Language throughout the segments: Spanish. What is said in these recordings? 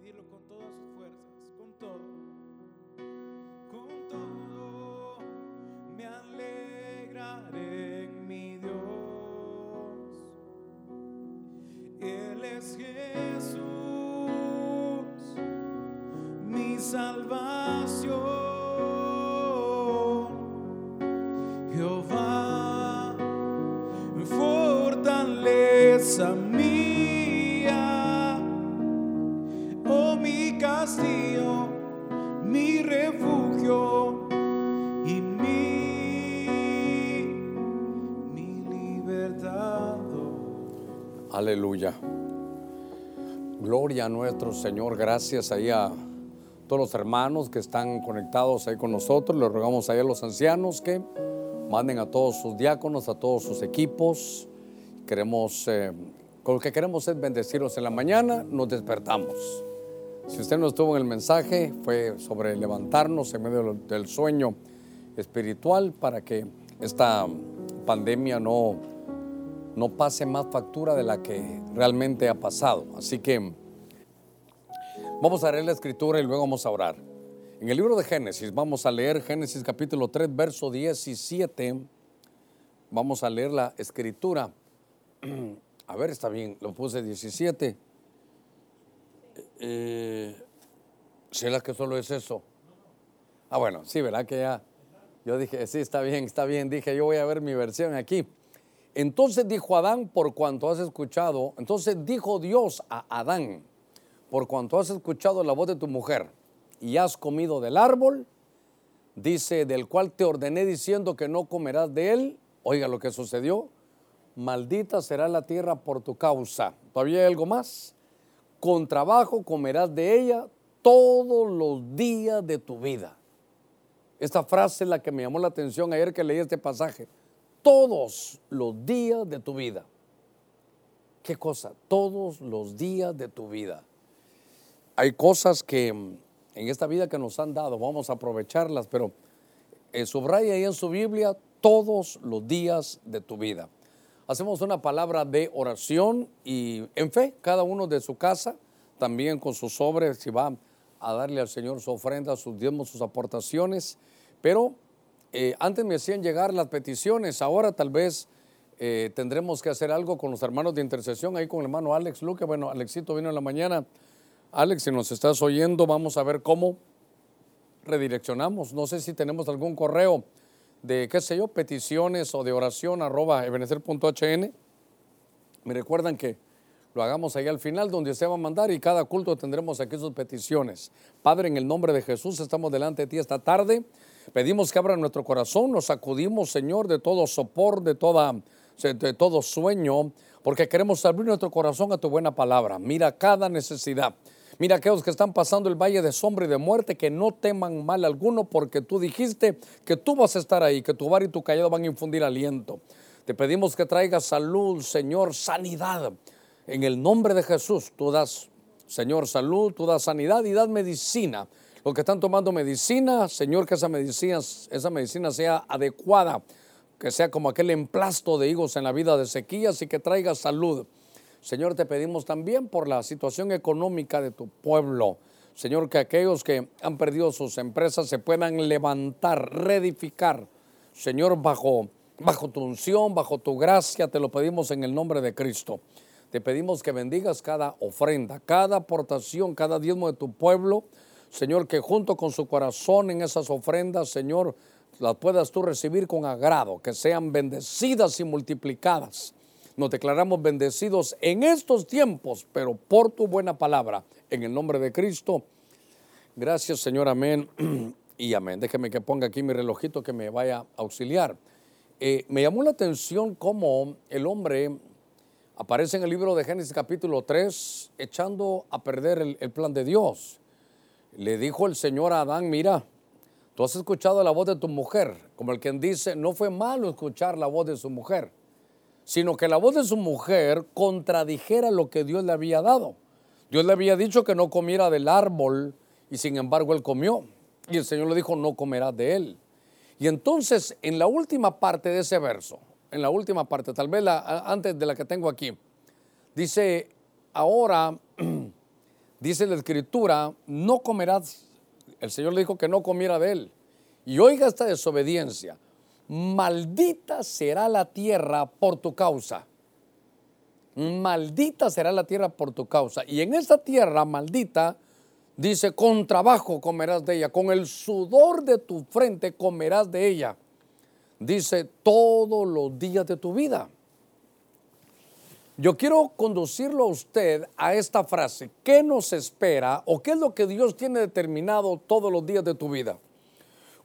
Dilo con todas sus fuerzas, con todo. Con todo me alegraré en mi Dios. Él es Jesús, mi salvación. Jehová, fortaleza mía, Gloria a nuestro Señor. Gracias ahí a todos los hermanos que están conectados ahí con nosotros. Les rogamos ahí a los ancianos que manden a todos sus diáconos, a todos sus equipos. Queremos, eh, lo que queremos es bendecirlos en la mañana, nos despertamos. Si usted no estuvo en el mensaje, fue sobre levantarnos en medio del sueño espiritual para que esta pandemia no, no pase más factura de la que realmente ha pasado. Así que vamos a leer la escritura y luego vamos a orar. En el libro de Génesis, vamos a leer Génesis capítulo 3, verso 17. Vamos a leer la escritura. A ver, está bien, lo puse 17. Eh, ¿Será que solo es eso? Ah, bueno, sí, ¿verdad que ya? Yo dije, sí, está bien, está bien. Dije, yo voy a ver mi versión aquí. Entonces dijo Adán, por cuanto has escuchado, entonces dijo Dios a Adán, por cuanto has escuchado la voz de tu mujer y has comido del árbol, dice, del cual te ordené diciendo que no comerás de él, oiga lo que sucedió, maldita será la tierra por tu causa. ¿Todavía hay algo más? Con trabajo comerás de ella todos los días de tu vida. Esta frase es la que me llamó la atención ayer que leí este pasaje. Todos los días de tu vida. ¿Qué cosa? Todos los días de tu vida. Hay cosas que mm, en esta vida que nos han dado, vamos a aprovecharlas, pero eh, subraya ahí en su Biblia todos los días de tu vida. Hacemos una palabra de oración y en fe, cada uno de su casa, también con sus sobres, si va a darle al Señor su ofrenda, sus diezmos, sus aportaciones. Pero eh, antes me hacían llegar las peticiones, ahora tal vez eh, tendremos que hacer algo con los hermanos de intercesión, ahí con el hermano Alex Luque. Bueno, Alexito vino en la mañana. Alex, si nos estás oyendo, vamos a ver cómo redireccionamos. No sé si tenemos algún correo de, qué sé yo, peticiones o de oración arroba ebenecer.hn. Me recuerdan que lo hagamos ahí al final donde usted va a mandar y cada culto tendremos aquí sus peticiones. Padre, en el nombre de Jesús estamos delante de ti esta tarde. Pedimos que abra nuestro corazón, nos sacudimos, Señor, de todo sopor, de, toda, de todo sueño, porque queremos abrir nuestro corazón a tu buena palabra. Mira cada necesidad. Mira aquellos que están pasando el valle de sombra y de muerte, que no teman mal alguno, porque tú dijiste que tú vas a estar ahí, que tu bar y tu callado van a infundir aliento. Te pedimos que traigas salud, Señor, sanidad. En el nombre de Jesús, tú das, Señor, salud, tú das sanidad y das medicina. Los que están tomando medicina, Señor, que esa medicina, esa medicina sea adecuada, que sea como aquel emplasto de higos en la vida de sequías y que traiga salud. Señor, te pedimos también por la situación económica de tu pueblo. Señor, que aquellos que han perdido sus empresas se puedan levantar, reedificar. Señor, bajo, bajo tu unción, bajo tu gracia, te lo pedimos en el nombre de Cristo. Te pedimos que bendigas cada ofrenda, cada aportación, cada diezmo de tu pueblo. Señor, que junto con su corazón en esas ofrendas, Señor, las puedas tú recibir con agrado, que sean bendecidas y multiplicadas. Nos declaramos bendecidos en estos tiempos, pero por tu buena palabra, en el nombre de Cristo. Gracias, Señor, amén y amén. Déjeme que ponga aquí mi relojito que me vaya a auxiliar. Eh, me llamó la atención cómo el hombre aparece en el libro de Génesis capítulo 3 echando a perder el, el plan de Dios. Le dijo el Señor a Adán, mira, tú has escuchado la voz de tu mujer, como el quien dice, no fue malo escuchar la voz de su mujer, sino que la voz de su mujer contradijera lo que Dios le había dado. Dios le había dicho que no comiera del árbol y sin embargo él comió. Y el Señor le dijo, no comerás de él. Y entonces en la última parte de ese verso, en la última parte, tal vez la, antes de la que tengo aquí, dice, ahora, dice la escritura, no comerás, el Señor le dijo que no comiera de él. Y oiga esta desobediencia, maldita será la tierra por tu causa. Maldita será la tierra por tu causa. Y en esa tierra maldita, dice, con trabajo comerás de ella, con el sudor de tu frente comerás de ella. Dice, todos los días de tu vida. Yo quiero conducirlo a usted a esta frase. ¿Qué nos espera o qué es lo que Dios tiene determinado todos los días de tu vida?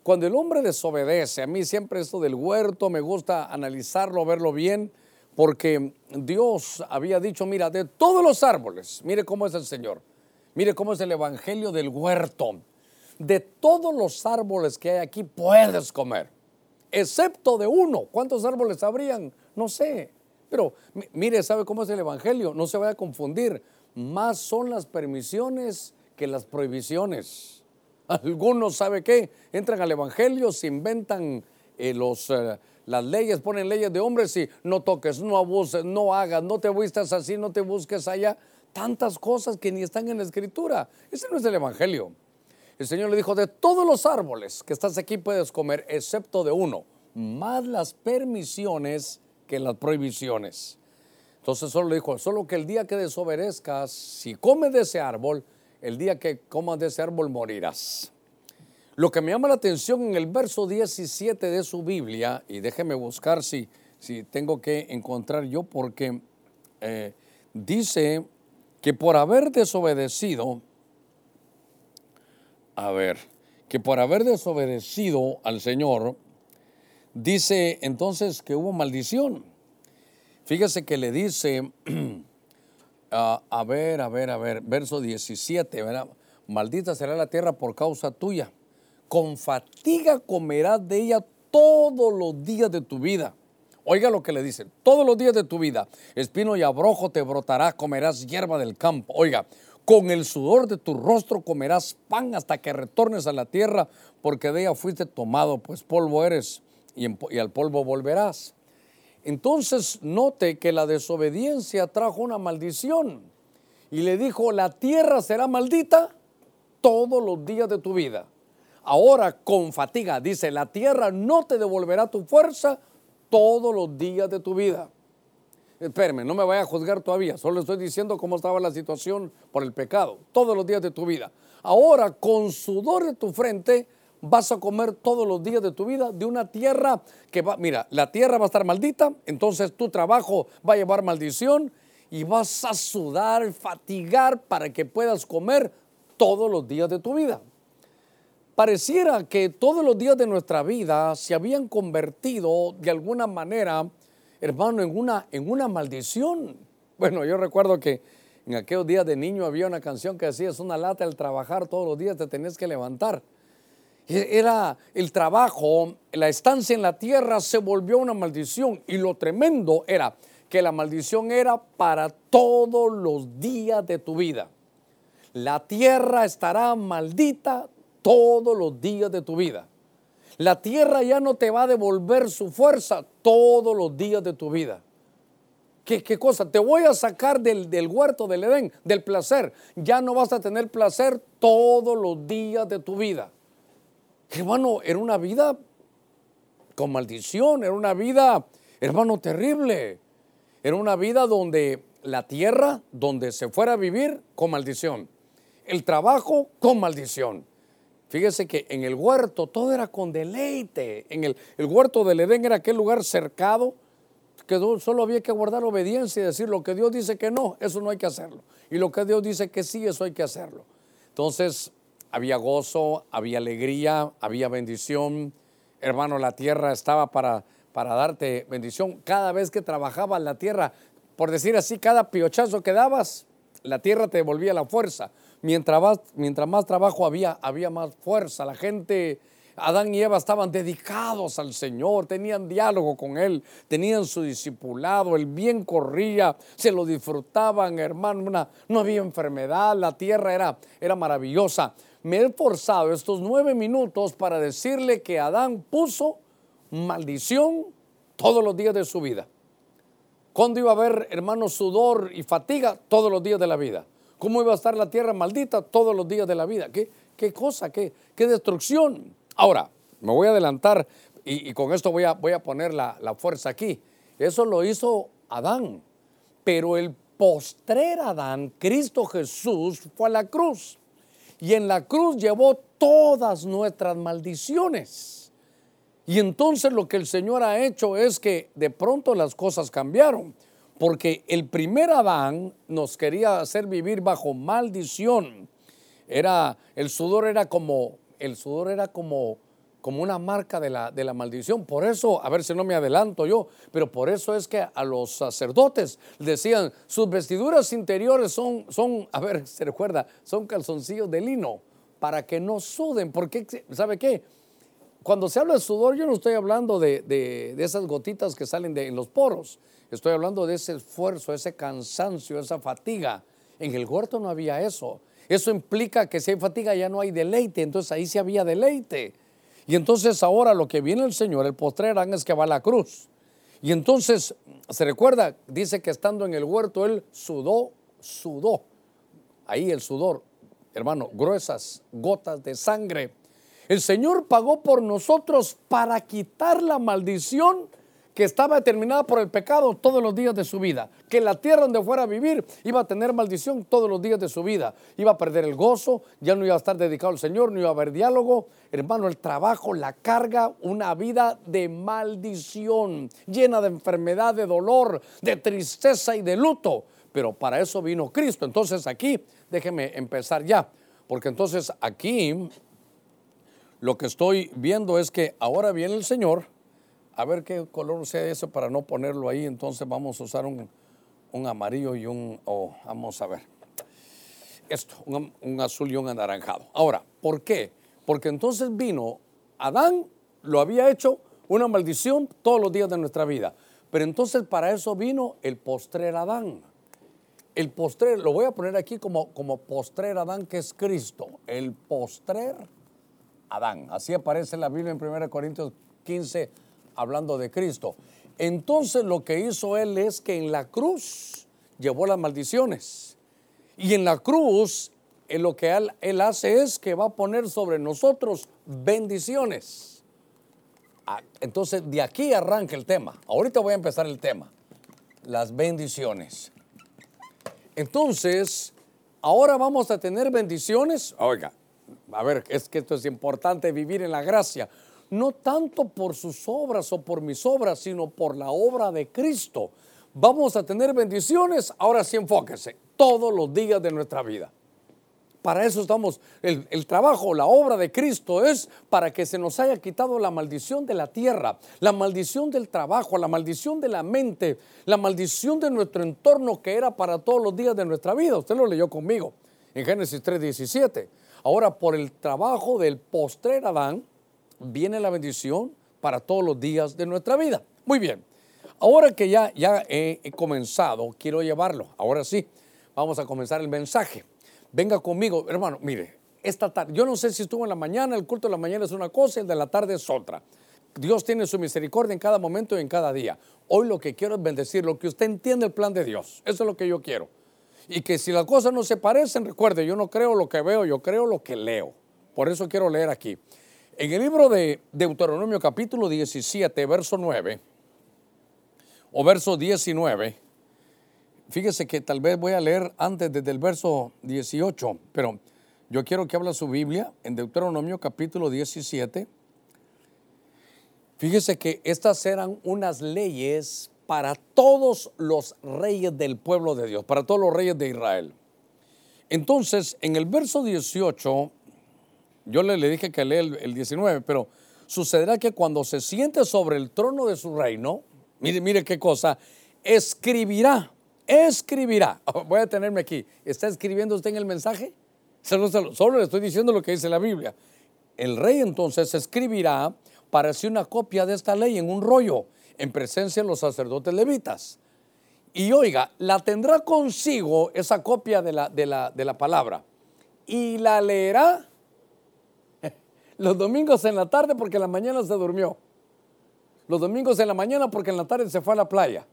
Cuando el hombre desobedece, a mí siempre esto del huerto me gusta analizarlo, verlo bien, porque Dios había dicho, mira, de todos los árboles, mire cómo es el Señor, mire cómo es el Evangelio del huerto, de todos los árboles que hay aquí puedes comer, excepto de uno. ¿Cuántos árboles habrían? No sé, pero mire, ¿sabe cómo es el Evangelio? No se vaya a confundir. Más son las permisiones que las prohibiciones. Algunos, ¿sabe qué? Entran al Evangelio, se inventan eh, los, eh, las leyes, ponen leyes de hombres y no toques, no abuses, no hagas, no te vistas así, no te busques allá. Tantas cosas que ni están en la Escritura. Ese no es el Evangelio. El Señor le dijo, de todos los árboles que estás aquí puedes comer, excepto de uno, más las permisiones que las prohibiciones. Entonces solo dijo, solo que el día que desobedezcas, si comes de ese árbol, el día que comas de ese árbol morirás. Lo que me llama la atención en el verso 17 de su Biblia, y déjeme buscar si, si tengo que encontrar yo, porque eh, dice que por haber desobedecido, a ver, que por haber desobedecido al Señor, dice entonces que hubo maldición. Fíjese que le dice, a ver, a ver, a ver, verso 17, ¿verdad? Maldita será la tierra por causa tuya. Con fatiga comerás de ella todos los días de tu vida. Oiga lo que le dice, todos los días de tu vida, espino y abrojo te brotará, comerás hierba del campo. Oiga, con el sudor de tu rostro comerás pan hasta que retornes a la tierra, porque de ella fuiste tomado, pues polvo eres y, al polvo volverás. Entonces note que la desobediencia trajo una maldición y le dijo, la tierra será maldita todos los días de tu vida. Ahora con fatiga, dice, la tierra no te devolverá tu fuerza todos los días de tu vida. Espérame, no me vaya a juzgar todavía, solo estoy diciendo cómo estaba la situación por el pecado, todos los días de tu vida. Ahora con sudor de tu frente vas a comer todos los días de tu vida de una tierra que va, mira, la tierra va a estar maldita, entonces tu trabajo va a llevar maldición y vas a sudar, fatigar para que puedas comer todos los días de tu vida. Pareciera que todos los días de nuestra vida se habían convertido de alguna manera, hermano, en una, en una maldición. Bueno, yo recuerdo que en aquellos días de niño había una canción que decía, es una lata el trabajar, todos los días te tenés que levantar. E-, era el trabajo, la estancia en la tierra se volvió una maldición y lo tremendo era que la maldición era para todos los días de tu vida. La tierra estará maldita todos los días de tu vida. La tierra ya no te va a devolver su fuerza todos los días de tu vida. ¿Qué, qué cosa? Te voy a sacar del, del huerto del Edén, del placer. Ya no vas a tener placer todos los días de tu vida. Hermano, era una vida con maldición, era una vida, hermano, terrible. Era una vida donde la tierra, donde se fuera a vivir con maldición. El trabajo con maldición. Fíjese que en el huerto todo era con deleite. En el, el huerto del Edén era aquel lugar cercado que solo había que guardar obediencia y decir lo que Dios dice que no, eso no hay que hacerlo. Y lo que Dios dice que sí, eso hay que hacerlo. Entonces, había gozo, había alegría, había bendición. Hermano, la tierra estaba para, para darte bendición. Cada vez que trabajabas la tierra, por decir así, cada piochazo que dabas, la tierra te devolvía la fuerza. Mientras mientras más trabajo había, había más fuerza. La gente, Adán y Eva estaban dedicados al Señor, tenían diálogo con Él, tenían su discipulado, el bien corría, se lo disfrutaban, hermano. no había enfermedad, la tierra era, era maravillosa me he forzado estos nueve minutos para decirle que Adán puso maldición todos los días de su vida. Cuando iba a haber, hermano, sudor y fatiga todos los días de la vida. ¿Cómo iba a estar la tierra maldita todos los días de la vida? ¿Qué, qué cosa? ¿Qué, ¿Qué destrucción? Ahora, me voy a adelantar y, con esto voy a, voy a poner la, la fuerza aquí. Eso lo hizo Adán. Pero el postrer Adán, Cristo Jesús, fue a la cruz. Y en la cruz llevó todas nuestras maldiciones. Y entonces lo que el Señor ha hecho es que de pronto las cosas cambiaron. Porque el primer Adán nos quería hacer vivir bajo maldición. Era, el sudor era como, el sudor era como como una marca de la, de la maldición. Por eso, a ver si no me adelanto yo, pero por eso es que a los sacerdotes decían, sus vestiduras interiores son, son a ver, se recuerda, son calzoncillos de lino para que no suden. Porque, ¿sabe qué? Cuando se habla de sudor, yo no estoy hablando de, de, de esas gotitas que salen de, en los poros. Estoy hablando de ese esfuerzo, ese cansancio, esa fatiga. En el huerto no había eso. Eso implica que si hay fatiga ya no hay deleite. Entonces ahí sí había deleite. Y entonces ahora lo que viene el Señor, el postrer es que va a la cruz. Y entonces, se recuerda, dice que estando en el huerto, él sudó, sudó. Ahí el sudor, hermano, gruesas gotas de sangre. El Señor pagó por nosotros para quitar la maldición que estaba determinada por el pecado todos los días de su vida, que la tierra donde fuera a vivir iba a tener maldición todos los días de su vida, iba a perder el gozo, ya no iba a estar dedicado al Señor, no iba a haber diálogo, hermano, el trabajo, la carga, una vida de maldición, llena de enfermedad, de dolor, de tristeza y de luto. Pero para eso vino Cristo. Entonces aquí, déjeme empezar ya, porque entonces aquí lo que estoy viendo es que ahora viene el Señor, a ver qué color sea eso para no ponerlo ahí. Entonces vamos a usar un, amarillo y un, oh, vamos a ver, esto, un, un, azul y un anaranjado. Ahora, ¿por qué? Porque entonces vino, Adán lo había hecho una maldición todos los días de nuestra vida. Pero entonces para eso vino el postrer Adán. El postrer, lo voy a poner aquí como, como postrer Adán, que es Cristo. El postrer Adán. Así aparece en la Biblia en 1 Corintios 15, hablando de Cristo. Entonces lo que hizo él es que en la cruz llevó las maldiciones. Y en la cruz lo que él, él, hace es que va a poner sobre nosotros bendiciones. Ah, entonces de aquí arranca el tema. Ahorita voy a empezar el tema. Las bendiciones. Entonces, ahora vamos a tener bendiciones. Oiga, a ver, es que esto es importante vivir en la gracia no tanto por sus obras o por mis obras, sino por la obra de Cristo. Vamos a tener bendiciones, ahora sí enfóquese, todos los días de nuestra vida. Para eso estamos, el, trabajo, la obra de Cristo es para que se nos haya quitado la maldición de la tierra, la maldición del trabajo, la maldición de la mente, la maldición de nuestro entorno que era para todos los días de nuestra vida. Usted lo leyó conmigo en Génesis 3:17. Ahora, por el trabajo del postrer Adán, viene la bendición para todos los días de nuestra vida. Muy bien, ahora que ya, ya he, comenzado, quiero llevarlo. Ahora sí, vamos a comenzar el mensaje. Venga conmigo, hermano, mire, esta tarde, yo no sé si estuvo en la mañana, el culto de la mañana es una cosa, el de la tarde es otra. Dios tiene su misericordia en cada momento y en cada día. Hoy lo que quiero es bendecir, lo que usted entiende el plan de Dios. Eso es lo que yo quiero. Y que si las cosas no se parecen, recuerde, yo no creo lo que veo, yo creo lo que leo. Por eso quiero leer aquí. En el libro de Deuteronomio capítulo 17, verso 9, o verso 19, fíjese que tal vez voy a leer antes desde el verso 18, pero yo quiero que hable su Biblia en Deuteronomio capítulo 17. Fíjese que estas eran unas leyes para todos los reyes del pueblo de Dios, para todos los reyes de Israel. Entonces, en el verso 18 yo le, dije que lee el, 19, pero sucederá que cuando se siente sobre el trono de su reino, mire, mire qué cosa, escribirá, escribirá. Voy a tenerme aquí. ¿Está escribiendo usted en el mensaje? Solo, solo, le estoy diciendo lo que dice la Biblia. El rey entonces escribirá para sí una copia de esta ley en un rollo, en presencia de los sacerdotes levitas. Y oiga, la tendrá consigo esa copia de la, de la, de la palabra y la leerá los domingos en la tarde porque en la mañana se durmió. Los domingos en la mañana porque en la tarde se fue a la playa.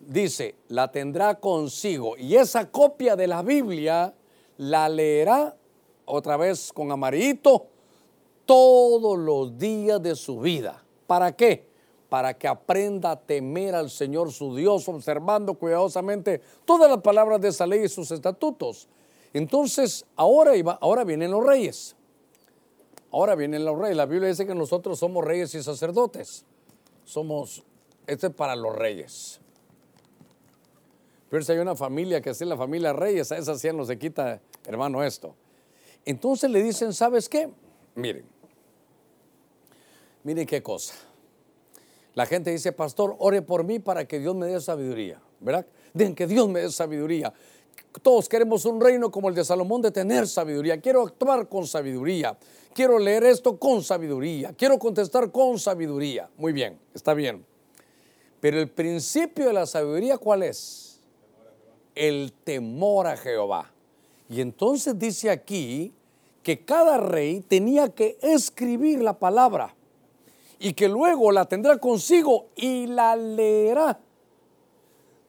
dice, la tendrá consigo. Y esa copia de la Biblia la leerá otra vez con amarillito todos los días de su vida. ¿Para qué? Para que aprenda a temer al Señor su Dios, observando cuidadosamente todas las palabras de esa ley y sus estatutos. Entonces, ahora, iba, ahora vienen los reyes. Ahora vienen los reyes. La Biblia dice que nosotros somos reyes y sacerdotes. Somos, este es para los reyes. Pero si hay una familia que es la familia Reyes, a esa sí no se quita, hermano, esto. Entonces le dicen, ¿sabes qué? Miren, miren qué cosa. La gente dice, pastor, ore por mí para que Dios me dé sabiduría, ¿verdad? Digan que Dios me dé sabiduría. Todos queremos un reino como el de Salomón de tener sabiduría. Quiero actuar con sabiduría. Quiero leer esto con sabiduría. Quiero contestar con sabiduría. Muy bien, está bien. Pero el principio de la sabiduría, ¿cuál es? El temor a Jehová. Y entonces dice aquí que cada rey tenía que escribir la palabra y que luego la tendrá consigo y la leerá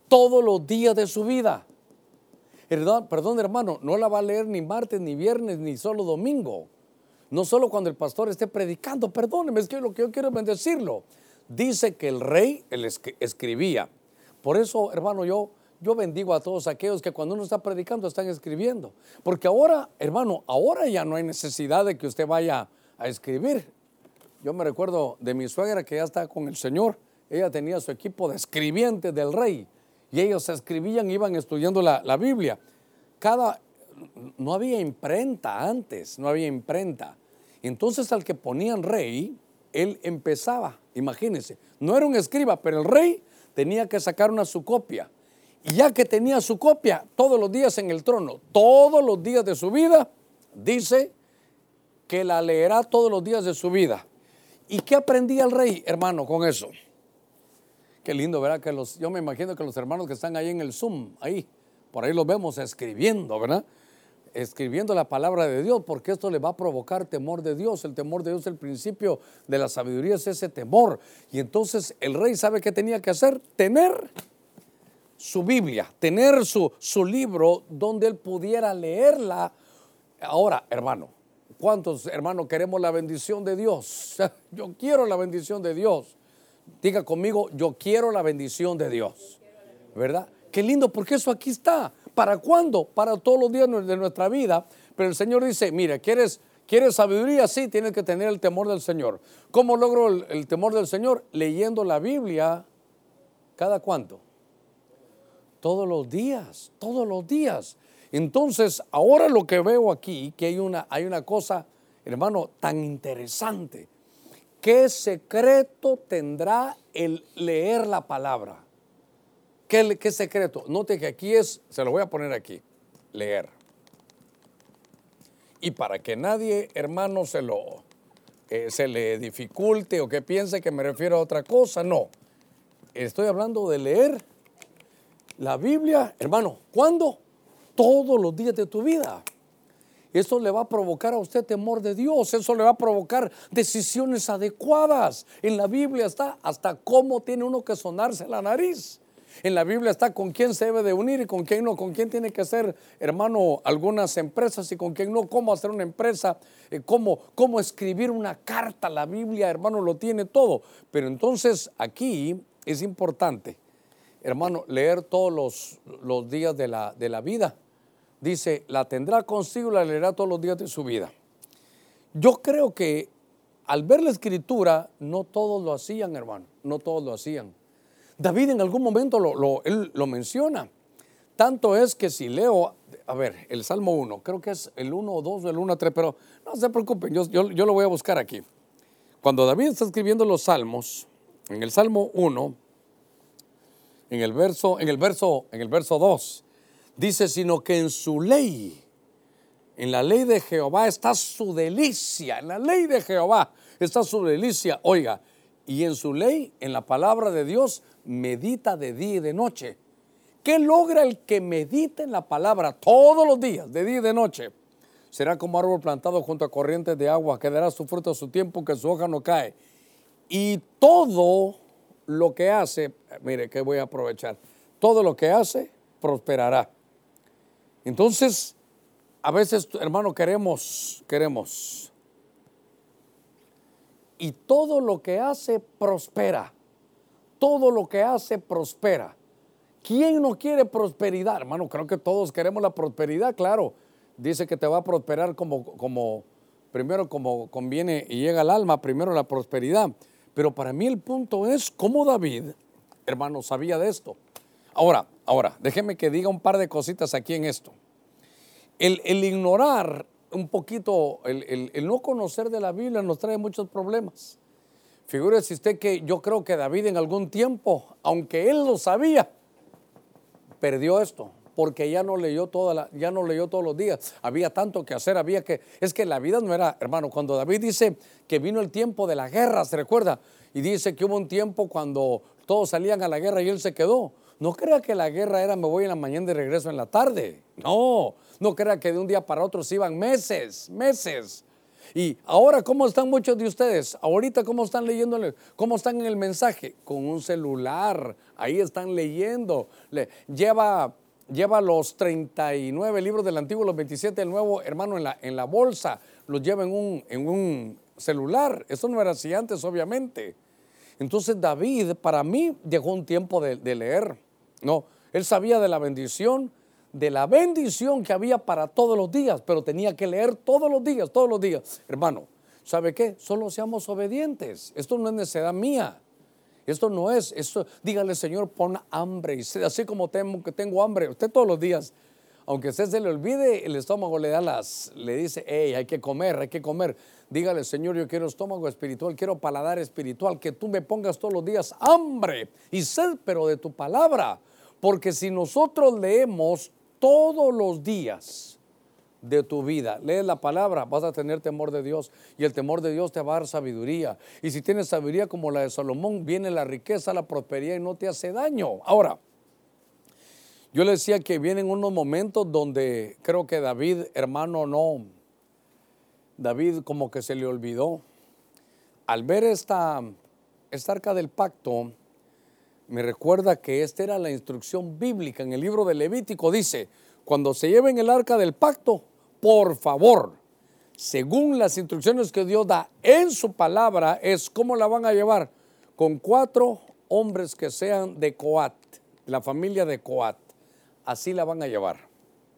todos los días de su vida. Perdón, hermano, no la va a leer ni martes, ni viernes, ni solo domingo. No solo cuando el pastor esté predicando, perdóneme, es que lo que yo quiero es bendecirlo. Dice que el rey él escribía. Por eso, hermano, yo yo bendigo a todos aquellos que cuando uno está predicando están escribiendo. Porque ahora, hermano, ahora ya no hay necesidad de que usted vaya a escribir. Yo me recuerdo de mi suegra que ya está con el Señor. Ella tenía su equipo de escribientes del rey. Y ellos escribían, iban estudiando la, la Biblia. Cada, no había imprenta antes, no había imprenta. Entonces al que ponían rey, él empezaba, imagínense, no era un escriba, pero el rey tenía que sacar una su copia y ya que tenía su copia todos los días en el trono, todos los días de su vida, dice que la leerá todos los días de su vida. ¿Y qué aprendía el rey, hermano, con eso? Qué lindo, ¿verdad? Que los, yo me imagino que los hermanos que están ahí en el Zoom, ahí, por ahí los vemos escribiendo, ¿verdad? Escribiendo la palabra de Dios, porque esto le va a provocar temor de Dios. El temor de Dios, el principio de la sabiduría es ese temor. Y entonces el rey sabe qué tenía que hacer, tener su Biblia, tener su, su libro donde él pudiera leerla. Ahora, hermano, ¿cuántos hermanos queremos la bendición de Dios? Yo quiero la bendición de Dios. Diga conmigo, yo quiero la bendición de Dios. ¿Verdad? Qué lindo, porque eso aquí está. ¿Para cuándo? Para todos los días de nuestra vida. Pero el Señor dice, mira, ¿quieres, ¿quieres sabiduría? Sí, tienes que tener el temor del Señor. ¿Cómo logro el, temor del Señor? Leyendo la Biblia cada cuánto todos los días, todos los días. Entonces, ahora lo que veo aquí, que hay una, hay una cosa, hermano, tan interesante. ¿Qué secreto tendrá el leer la palabra? ¿Qué, secreto? Note que aquí es, se lo voy a poner aquí, leer. Y para que nadie, hermano, se lo, eh, se le dificulte o que piense que me refiero a otra cosa, no. Estoy hablando de leer la Biblia, hermano, ¿cuándo? Todos los días de tu vida. Eso le va a provocar a usted temor de Dios, eso le va a provocar decisiones adecuadas. En la Biblia está hasta cómo tiene uno que sonarse la nariz. En la Biblia está con quién se debe de unir y con quién no, con quién tiene que hacer, hermano, algunas empresas y con quién no, cómo hacer una empresa, eh, cómo, cómo escribir una carta. La Biblia, hermano, lo tiene todo. Pero entonces aquí es importante hermano, leer todos los, días de la, de la vida. Dice, la tendrá consigo y la leerá todos los días de su vida. Yo creo que al ver la escritura, no todos lo hacían, hermano, no todos lo hacían. David en algún momento lo, él lo menciona. Tanto es que si leo, a ver, el Salmo 1, creo que es el 1 o 2 o el 1 o 3, pero no se preocupen, yo, yo, yo, lo voy a buscar aquí. Cuando David está escribiendo los salmos, en el Salmo 1, en el verso, en el verso, en el verso 2, dice, sino que en su ley, en la ley de Jehová está su delicia, en la ley de Jehová está su delicia, oiga, y en su ley, en la palabra de Dios, medita de día y de noche. ¿Qué logra el que medita en la palabra todos los días, de día y de noche? Será como árbol plantado junto a corrientes de agua, que dará su fruto a su tiempo, que su hoja no cae. Y todo lo que hace, mire, que voy a aprovechar, todo lo que hace prosperará. Entonces, a veces, hermano, queremos, queremos. Y todo lo que hace prospera. Todo lo que hace prospera. ¿Quién no quiere prosperidad? Hermano, creo que todos queremos la prosperidad, claro. Dice que te va a prosperar como, como, primero como conviene y llega al alma, primero la prosperidad. Pero para mí el punto es cómo David, hermano, sabía de esto. Ahora, ahora, déjeme que diga un par de cositas aquí en esto. El, ignorar un poquito, el, el, no conocer de la Biblia nos trae muchos problemas. Figúrese usted que yo creo que David en algún tiempo, aunque él lo sabía, perdió esto porque ya no leyó toda la, ya no leyó todos los días. Había tanto que hacer, había que es que la vida no era, hermano, cuando David dice que vino el tiempo de la guerra, se recuerda, y dice que hubo un tiempo cuando todos salían a la guerra y él se quedó. No crea que la guerra era me voy en la mañana y regreso en la tarde. No, no crea que de un día para otro se iban meses, meses. Y ahora, ¿cómo están muchos de ustedes? Ahorita, ¿cómo están leyendo? ¿Cómo están en el mensaje? Con un celular. Ahí están leyendo. Le, lleva, lleva los 39 libros del Antiguo, los 27 del Nuevo, hermano, en la, en la bolsa. Los lleva en un, en un celular. Eso no era así antes, obviamente. Entonces David, para mí, llegó un tiempo de leer. No, él sabía de la bendición, de la bendición que había para todos los días, pero tenía que leer todos los días, todos los días. Hermano, ¿sabe qué? Solo seamos obedientes. Esto no es necesidad mía. Esto no es, esto, dígale Señor, pon hambre. Y así como tengo, que tengo hambre, usted todos los días, aunque usted se le olvide, el estómago le da las, le dice, hey, hay que comer, hay que comer. Dígale, Señor, yo quiero estómago espiritual, quiero paladar espiritual, que tú me pongas todos los días hambre y sed, pero de tu palabra. Porque si nosotros leemos todos los días de tu vida. Lees la palabra, vas a tener temor de Dios y el temor de Dios te va a dar sabiduría. Y si tienes sabiduría como la de Salomón, viene la riqueza, la prosperidad y no te hace daño. Ahora, yo le decía que vienen unos momentos donde creo que David, hermano, no, David como que se le olvidó. Al ver esta, esta arca del pacto, me recuerda que esta era la instrucción bíblica. En el libro de Levítico dice, cuando se lleven el arca del pacto, por favor, según las instrucciones que Dios da en su palabra, es cómo la van a llevar con cuatro hombres que sean de Coat, la familia de Coat. Así la van a llevar,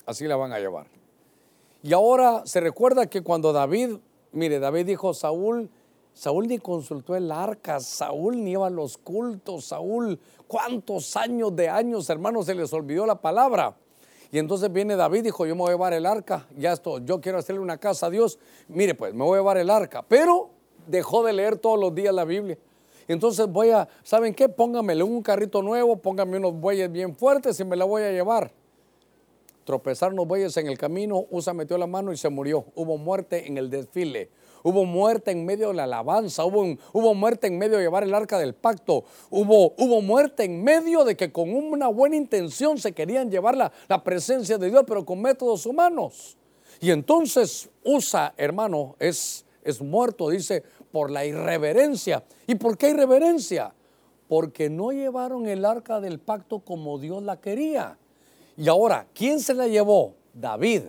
así la van a llevar. Y ahora se recuerda que cuando David, mire, David dijo, Saúl, Saúl ni consultó el arca, Saúl ni iba a los cultos, Saúl, cuántos años de años, hermanos, se les olvidó la palabra. Y entonces viene David dijo, yo me voy a llevar el arca, ya esto, yo quiero hacerle una casa a Dios. Mire, pues me voy a llevar el arca, pero dejó de leer todos los días la Biblia. Entonces voy a, ¿saben qué? Póngamele un carrito nuevo, póngame unos bueyes bien fuertes y me la voy a llevar. Tropezaron los bueyes en el camino, Usa metió la mano y se murió. Hubo muerte en el desfile hubo muerte en medio de la alabanza, hubo, hubo muerte en medio de llevar el arca del pacto, hubo, hubo muerte en medio de que con una buena intención se querían llevar la, la presencia de Dios, pero con métodos humanos. Y entonces Usa, hermano, es, es muerto, dice, por la irreverencia. ¿Y por qué irreverencia? Porque no llevaron el arca del pacto como Dios la quería. Y ahora, ¿quién se la llevó? David.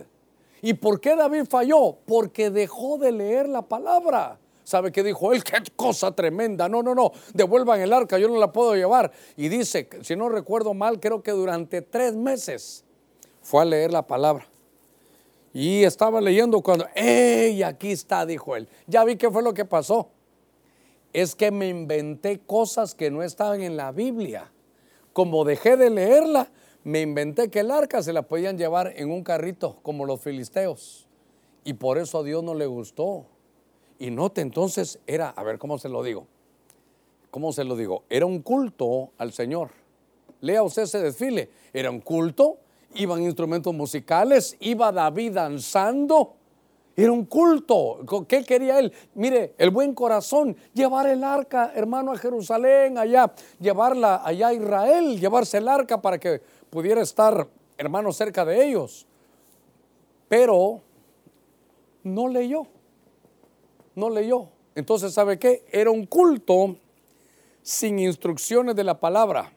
¿Y por qué David falló? Porque dejó de leer la palabra. ¿Sabe qué dijo él? ¡Qué cosa tremenda! No, no, no, devuelvan el arca, yo no la puedo llevar. Y dice, si no recuerdo mal, creo que durante tres meses fue a leer la palabra. Y estaba leyendo cuando, ¡ey! Aquí está, dijo él. Ya vi qué fue lo que pasó. Es que me inventé cosas que no estaban en la Biblia. Como dejé de leerla, me inventé que el arca se la podían llevar en un carrito como los filisteos. Y por eso a Dios no le gustó. Y note entonces, era, a ver cómo se lo digo. ¿Cómo se lo digo? Era un culto al Señor. Lea usted ese desfile. Era un culto, iban instrumentos musicales, iba David danzando. Era un culto. ¿Qué quería él? Mire, el buen corazón, llevar el arca, hermano, a Jerusalén, allá, llevarla allá a Israel, llevarse el arca para que pudiera estar, hermano, cerca de ellos. Pero no leyó. No leyó. Entonces, ¿sabe qué? Era un culto sin instrucciones de la palabra.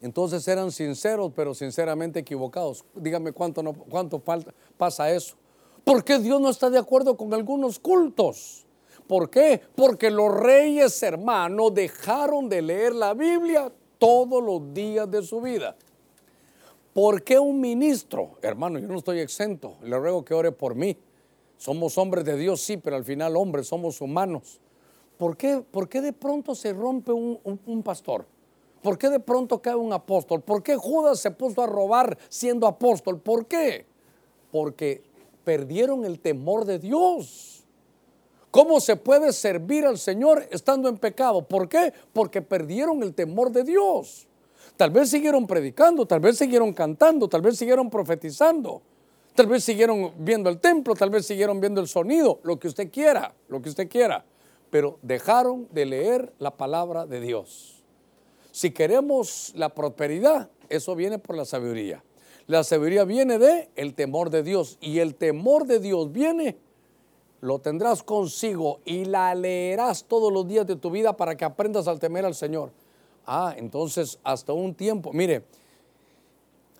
Entonces eran sinceros, pero sinceramente equivocados. Dígame cuánto, no, cuánto falta, pasa eso. ¿Por qué Dios no está de acuerdo con algunos cultos? ¿Por qué? Porque los reyes hermanos dejaron de leer la Biblia todos los días de su vida. ¿Por qué un ministro? Hermano, yo no estoy exento. Le ruego que ore por mí. Somos hombres de Dios, sí, pero al final hombres, somos humanos. ¿Por qué, por qué de pronto se rompe un, un pastor? ¿Por qué de pronto cae un apóstol? ¿Por qué Judas se puso a robar siendo apóstol? ¿Por qué? Porque perdieron el temor de Dios. ¿Cómo se puede servir al Señor estando en pecado? ¿Por qué? Porque perdieron el temor de Dios. Tal vez siguieron predicando, tal vez siguieron cantando, tal vez siguieron profetizando, tal vez siguieron viendo el templo, tal vez siguieron viendo el sonido, lo que usted quiera, lo que usted quiera, pero dejaron de leer la palabra de Dios. Si queremos la prosperidad, eso viene por la sabiduría. La sabiduría viene de el temor de Dios y el temor de Dios viene lo tendrás consigo y la leerás todos los días de tu vida para que aprendas al temer al Señor. Ah, entonces hasta un tiempo, mire,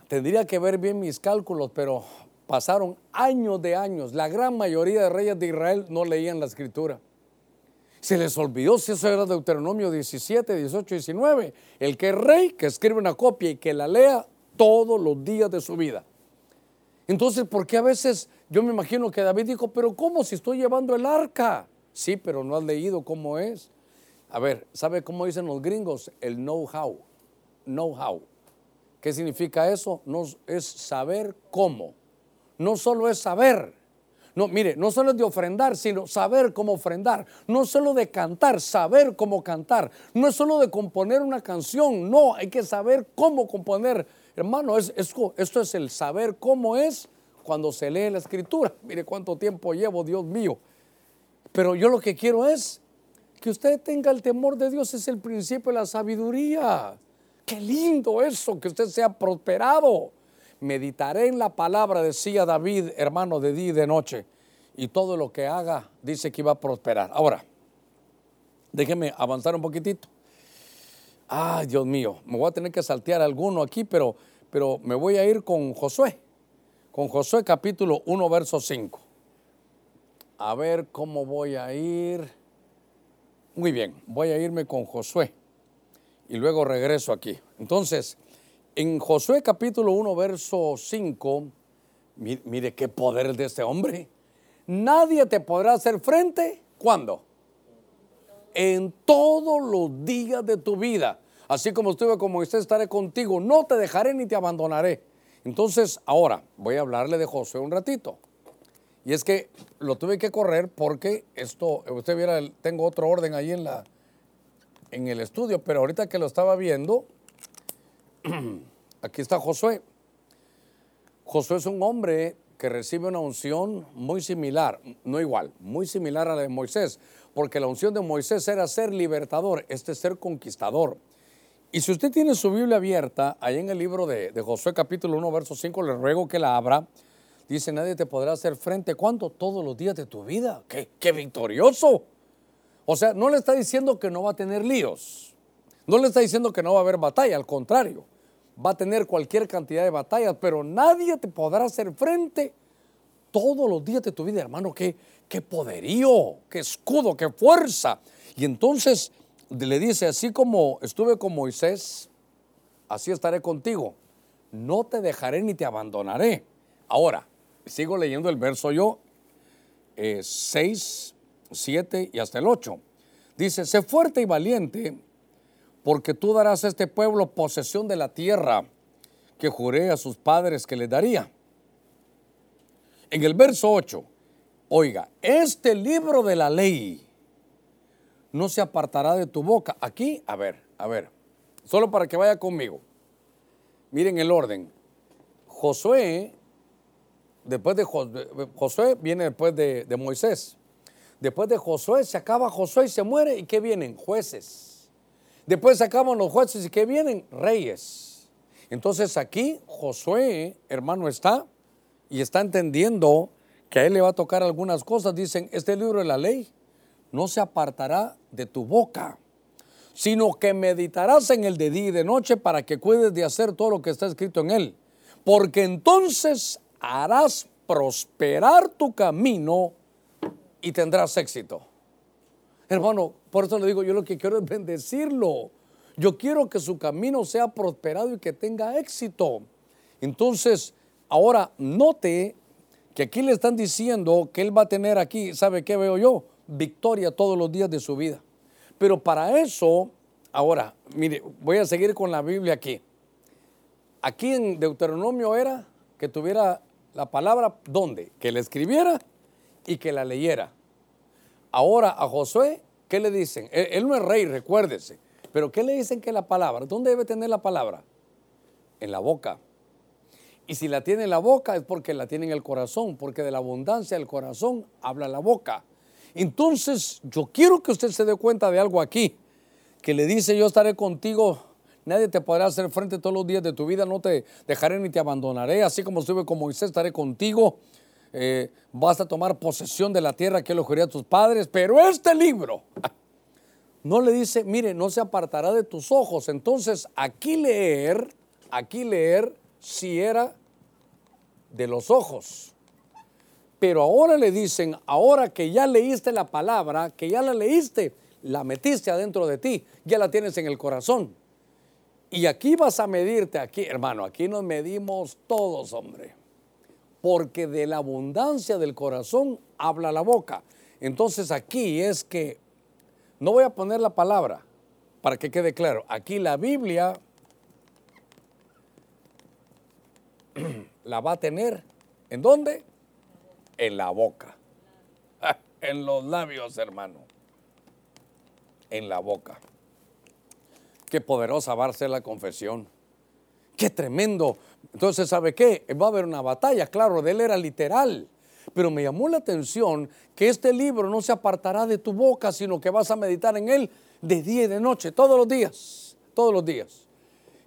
tendría que ver bien mis cálculos, pero pasaron años de años. La gran mayoría de reyes de Israel no leían la escritura. Se les olvidó si eso era Deuteronomio 17, 18, 19. El que es rey, que escribe una copia y que la lea todos los días de su vida. Entonces, ¿por qué a veces yo me imagino que David dijo, pero ¿cómo si estoy llevando el arca? Sí, pero no has leído cómo es. A ver, ¿sabe cómo dicen los gringos? El know-how. Know-how. ¿Qué significa eso? No, es saber cómo. No solo es saber. No, mire, no solo es de ofrendar, sino saber cómo ofrendar. No solo de cantar, saber cómo cantar. No es solo de componer una canción, no, hay que saber cómo componer Hermano, es, esto es el saber cómo es cuando se lee la escritura. Mire cuánto tiempo llevo, Dios mío. Pero yo lo que quiero es que usted tenga el temor de Dios, es el principio de la sabiduría. Qué lindo eso, que usted sea prosperado. Meditaré en la palabra, decía David, hermano, de día y de noche. Y todo lo que haga dice que iba a prosperar. Ahora, déjeme avanzar un poquitito. Ay, Dios mío, me voy a tener que saltear alguno aquí, pero, pero me voy a ir con Josué. Con Josué capítulo 1, verso 5. A ver cómo voy a ir. Muy bien, voy a irme con Josué y luego regreso aquí. Entonces, en Josué capítulo 1, verso 5, mire, mire qué poder de este hombre. Nadie te podrá hacer frente. ¿Cuándo? En todos los días de tu vida. Así como estuve con Moisés, estaré contigo. No te dejaré ni te abandonaré. Entonces, ahora voy a hablarle de Josué un ratito. Y es que lo tuve que correr porque esto, usted viera, tengo otro orden ahí en, la, en el estudio, pero ahorita que lo estaba viendo, aquí está Josué. Josué es un hombre que recibe una unción muy similar, no igual, muy similar a la de Moisés, porque la unción de Moisés era ser libertador, este ser conquistador. Y si usted tiene su Biblia abierta, ahí en el libro de, Josué capítulo 1, verso 5, le ruego que la abra. Dice, nadie te podrá hacer frente. ¿Cuánto? Todos los días de tu vida. ¡Qué, qué victorioso! O sea, no le está diciendo que no va a tener líos. No le está diciendo que no va a haber batalla, al contrario. Va a tener cualquier cantidad de batallas, pero nadie te podrá hacer frente todos los días de tu vida, hermano. Qué, qué poderío, qué escudo, qué fuerza. Y entonces le dice, así como estuve con Moisés, así estaré contigo. No te dejaré ni te abandonaré. Ahora, sigo leyendo el verso yo, 6, eh, 7 y hasta el 8. Dice, sé fuerte y valiente, porque tú darás a este pueblo posesión de la tierra que juré a sus padres que les daría. En el verso 8, Oiga, este libro de la ley no se apartará de tu boca. Aquí, a ver, a ver, solo para que vaya conmigo. Miren el orden. Josué, después de Josué, viene después de, Moisés. Después de Josué se acaba Josué y se muere. ¿Y qué vienen? Jueces. Después se acaban los jueces y qué vienen? Reyes. Entonces aquí Josué, hermano, está y está entendiendo que a él le va a tocar algunas cosas, dicen, este libro de la ley no se apartará de tu boca, sino que meditarás en el de día y de noche para que cuides de hacer todo lo que está escrito en él. Porque entonces harás prosperar tu camino y tendrás éxito. Hermano, por eso le digo, yo lo que quiero es bendecirlo. Yo quiero que su camino sea prosperado y que tenga éxito. Entonces, ahora note que aquí le están diciendo que él va a tener aquí, ¿sabe qué veo yo? Victoria todos los días de su vida. Pero para eso, ahora, mire, voy a seguir con la Biblia aquí. Aquí en Deuteronomio era que tuviera la palabra, ¿dónde? Que la escribiera y que la leyera. Ahora a Josué, ¿qué le dicen? Él, no es rey, recuérdese. Pero ¿qué le dicen que la palabra? ¿Dónde debe tener la palabra? En la boca. Y si la tiene en la boca es porque la tiene en el corazón, porque de la abundancia del corazón habla la boca. Entonces, yo quiero que usted se dé cuenta de algo aquí, que le dice, yo estaré contigo, nadie te podrá hacer frente todos los días de tu vida, no te dejaré ni te abandonaré, así como estuve con Moisés, estaré contigo, eh, vas a tomar posesión de la tierra que juré a tus padres, pero este libro no le dice, mire, no se apartará de tus ojos. Entonces, aquí leer, aquí leer, si era de los ojos. Pero ahora le dicen, ahora que ya leíste la palabra, que ya la leíste, la metiste adentro de ti, ya la tienes en el corazón. Y aquí vas a medirte, aquí, hermano, aquí nos medimos todos, hombre. Porque de la abundancia del corazón habla la boca. Entonces aquí es que, no voy a poner la palabra para que quede claro, aquí la Biblia la va a tener. ¿En dónde? En la boca. En los labios, hermano. En la boca. Qué poderosa va a ser la confesión. Qué tremendo. Entonces, ¿sabe qué? Va a haber una batalla, claro, de él era literal. Pero me llamó la atención que este libro no se apartará de tu boca, sino que vas a meditar en él de día y de noche, todos los días, todos los días.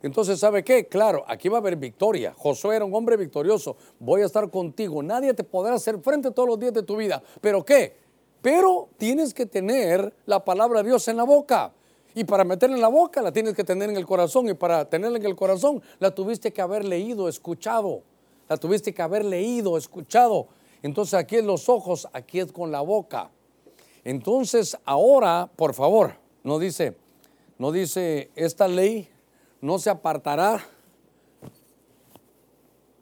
Entonces, ¿sabe qué? Claro, aquí va a haber victoria. Josué era un hombre victorioso. Voy a estar contigo. Nadie te podrá hacer frente todos los días de tu vida. ¿Pero qué? Pero tienes que tener la palabra de Dios en la boca. Y para meterla en la boca la tienes que tener en el corazón. Y para tenerla en el corazón la tuviste que haber leído, escuchado. La tuviste que haber leído, escuchado. Entonces aquí es los ojos, aquí es con la boca. Entonces ahora, por favor, no dice, no dice esta ley no se apartará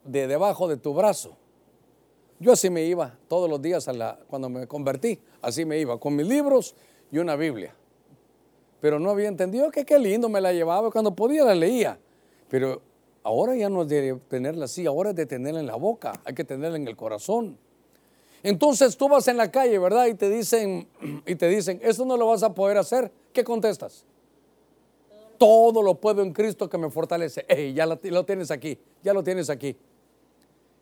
de debajo de tu brazo. Yo así me iba todos los días cuando me convertí, así me iba, con mis libros y una Biblia. Pero no había entendido que qué lindo me la llevaba, cuando podía la leía. Pero ahora ya no es de tenerla así, ahora es de tenerla en la boca, hay que tenerla en el corazón. Entonces tú vas en la calle, ¿verdad? Y te dicen, y te dicen, esto no lo vas a poder hacer. ¿Qué contestas? Todo lo puedo en Cristo que me fortalece. ya lo, tienes aquí, ya lo tienes aquí.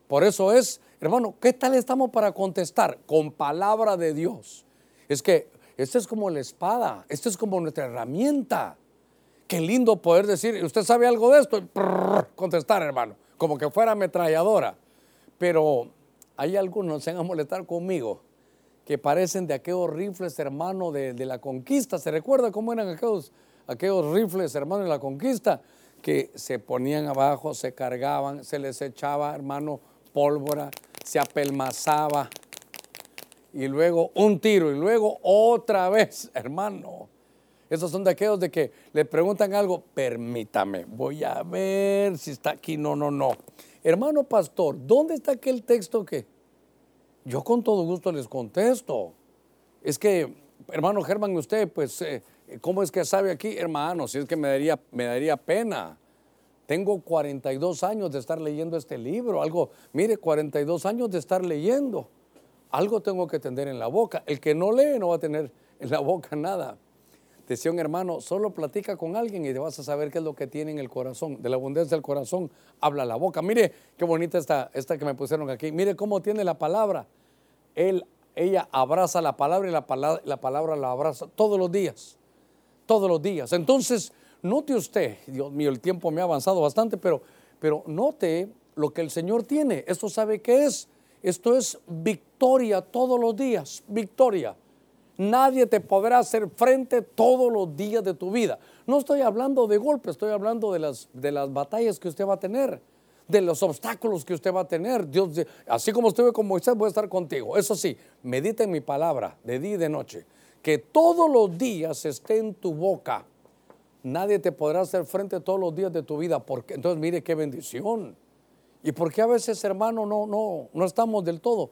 Por eso es, hermano, ¿qué tal estamos para contestar? Con palabra de Dios. Es que esta es como la espada, esta es como nuestra herramienta. Qué lindo poder decir, ¿usted sabe algo de esto? contestar, hermano, como que fuera ametralladora. Pero hay algunos, se van a molestar conmigo, que parecen de aquellos rifles, hermano, de la conquista. ¿Se recuerda cómo eran aquellos aquellos rifles, hermano, en la conquista, que se ponían abajo, se cargaban, se les echaba, hermano, pólvora, se apelmazaba, y luego un tiro, y luego otra vez, hermano. Esos son de aquellos de que le preguntan algo, permítame, voy a ver si está aquí, no, no, no. Hermano pastor, ¿dónde está aquel texto que yo con todo gusto les contesto? Es que, hermano Germán, usted pues eh, ¿Cómo es que sabe aquí, hermano? Si es que me daría, me daría pena. Tengo 42 años de estar leyendo este libro. Algo, mire, 42 años de estar leyendo. Algo tengo que tener en la boca. El que no lee no va a tener en la boca nada. Decía un hermano, solo platica con alguien y te vas a saber qué es lo que tiene en el corazón. De la abundancia del corazón habla la boca. Mire qué bonita esta, esta que me pusieron aquí. Mire cómo tiene la palabra. Él, ella abraza la palabra y la palabra, la palabra la abraza todos los días todos los días. Entonces, note usted, Dios mío, el tiempo me ha avanzado bastante, pero, pero note lo que el Señor tiene. Esto sabe qué es. Esto es victoria todos los días, victoria. Nadie te podrá hacer frente todos los días de tu vida. No estoy hablando de golpes, estoy hablando de las, de las batallas que usted va a tener, de los obstáculos que usted va a tener. Dios, así como estuve con Moisés, voy a estar contigo. Eso sí, medita en mi palabra de día y de noche. Que todos los días esté en tu boca. Nadie te podrá hacer frente todos los días de tu vida. Porque, entonces, mire qué bendición. ¿Y por qué a veces, hermano, no, no, no estamos del todo?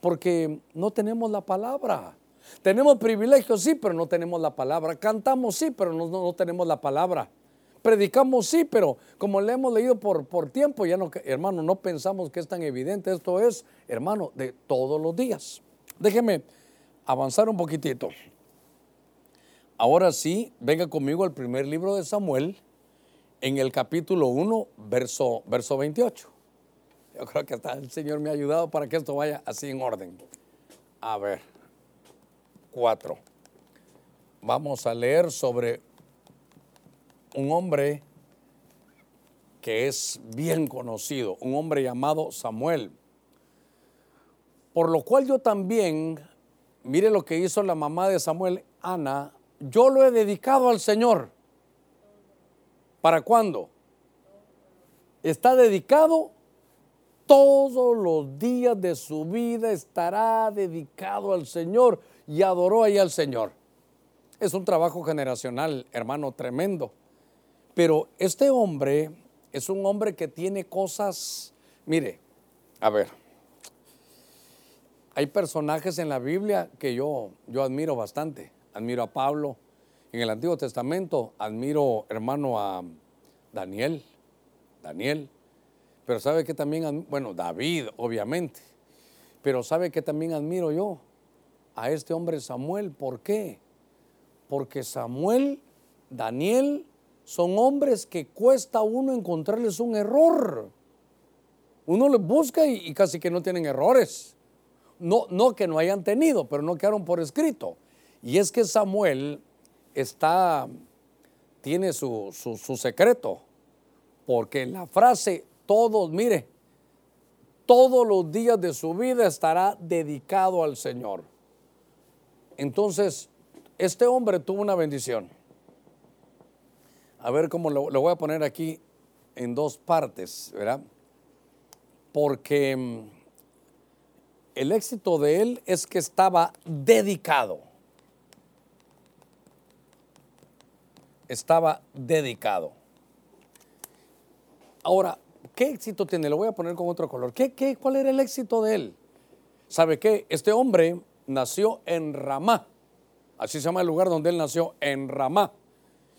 Porque no tenemos la palabra. Tenemos privilegios, sí, pero no tenemos la palabra. Cantamos, sí, pero no, tenemos la palabra. Predicamos, sí, pero como le hemos leído por, por tiempo, ya no, hermano, no pensamos que es tan evidente. Esto es, hermano, de todos los días. Déjeme avanzar un poquitito. Ahora sí, venga conmigo al primer libro de Samuel, en el capítulo 1, verso, verso 28. Yo creo que hasta el Señor me ha ayudado para que esto vaya así en orden. A ver. 4. Vamos a leer sobre un hombre que es bien conocido, un hombre llamado Samuel. Por lo cual yo también, mire lo que hizo la mamá de Samuel, Ana, yo lo he dedicado al Señor. ¿Para cuándo? Está dedicado todos los días de su vida, estará dedicado al Señor y adoró ahí al Señor. Es un trabajo generacional, hermano, tremendo. Pero este hombre es un hombre que tiene cosas, mire, a ver, hay personajes en la Biblia que yo, yo admiro bastante. Admiro a Pablo. En el Antiguo Testamento admiro, hermano, a Daniel. Daniel. Pero sabe que también, bueno, David, obviamente. Pero sabe que también admiro yo a este hombre Samuel. ¿Por qué? Porque Samuel, Daniel, son hombres que cuesta a uno encontrarles un error. Uno les busca y, casi que no tienen errores. No, no que no hayan tenido, pero no quedaron por escrito. Y es que Samuel está, tiene su, su, secreto, porque la frase todos, mire, todos los días de su vida estará dedicado al Señor. Entonces, este hombre tuvo una bendición. A ver cómo lo, voy a poner aquí en dos partes, ¿verdad? Porque mm, el éxito de él es que estaba dedicado. Estaba dedicado. Ahora, ¿qué éxito tiene? Lo voy a poner con otro color. ¿Qué, qué, ¿Cuál era el éxito de él? ¿Sabe qué? Este hombre nació en Ramá. Así se llama el lugar donde él nació, en Ramá.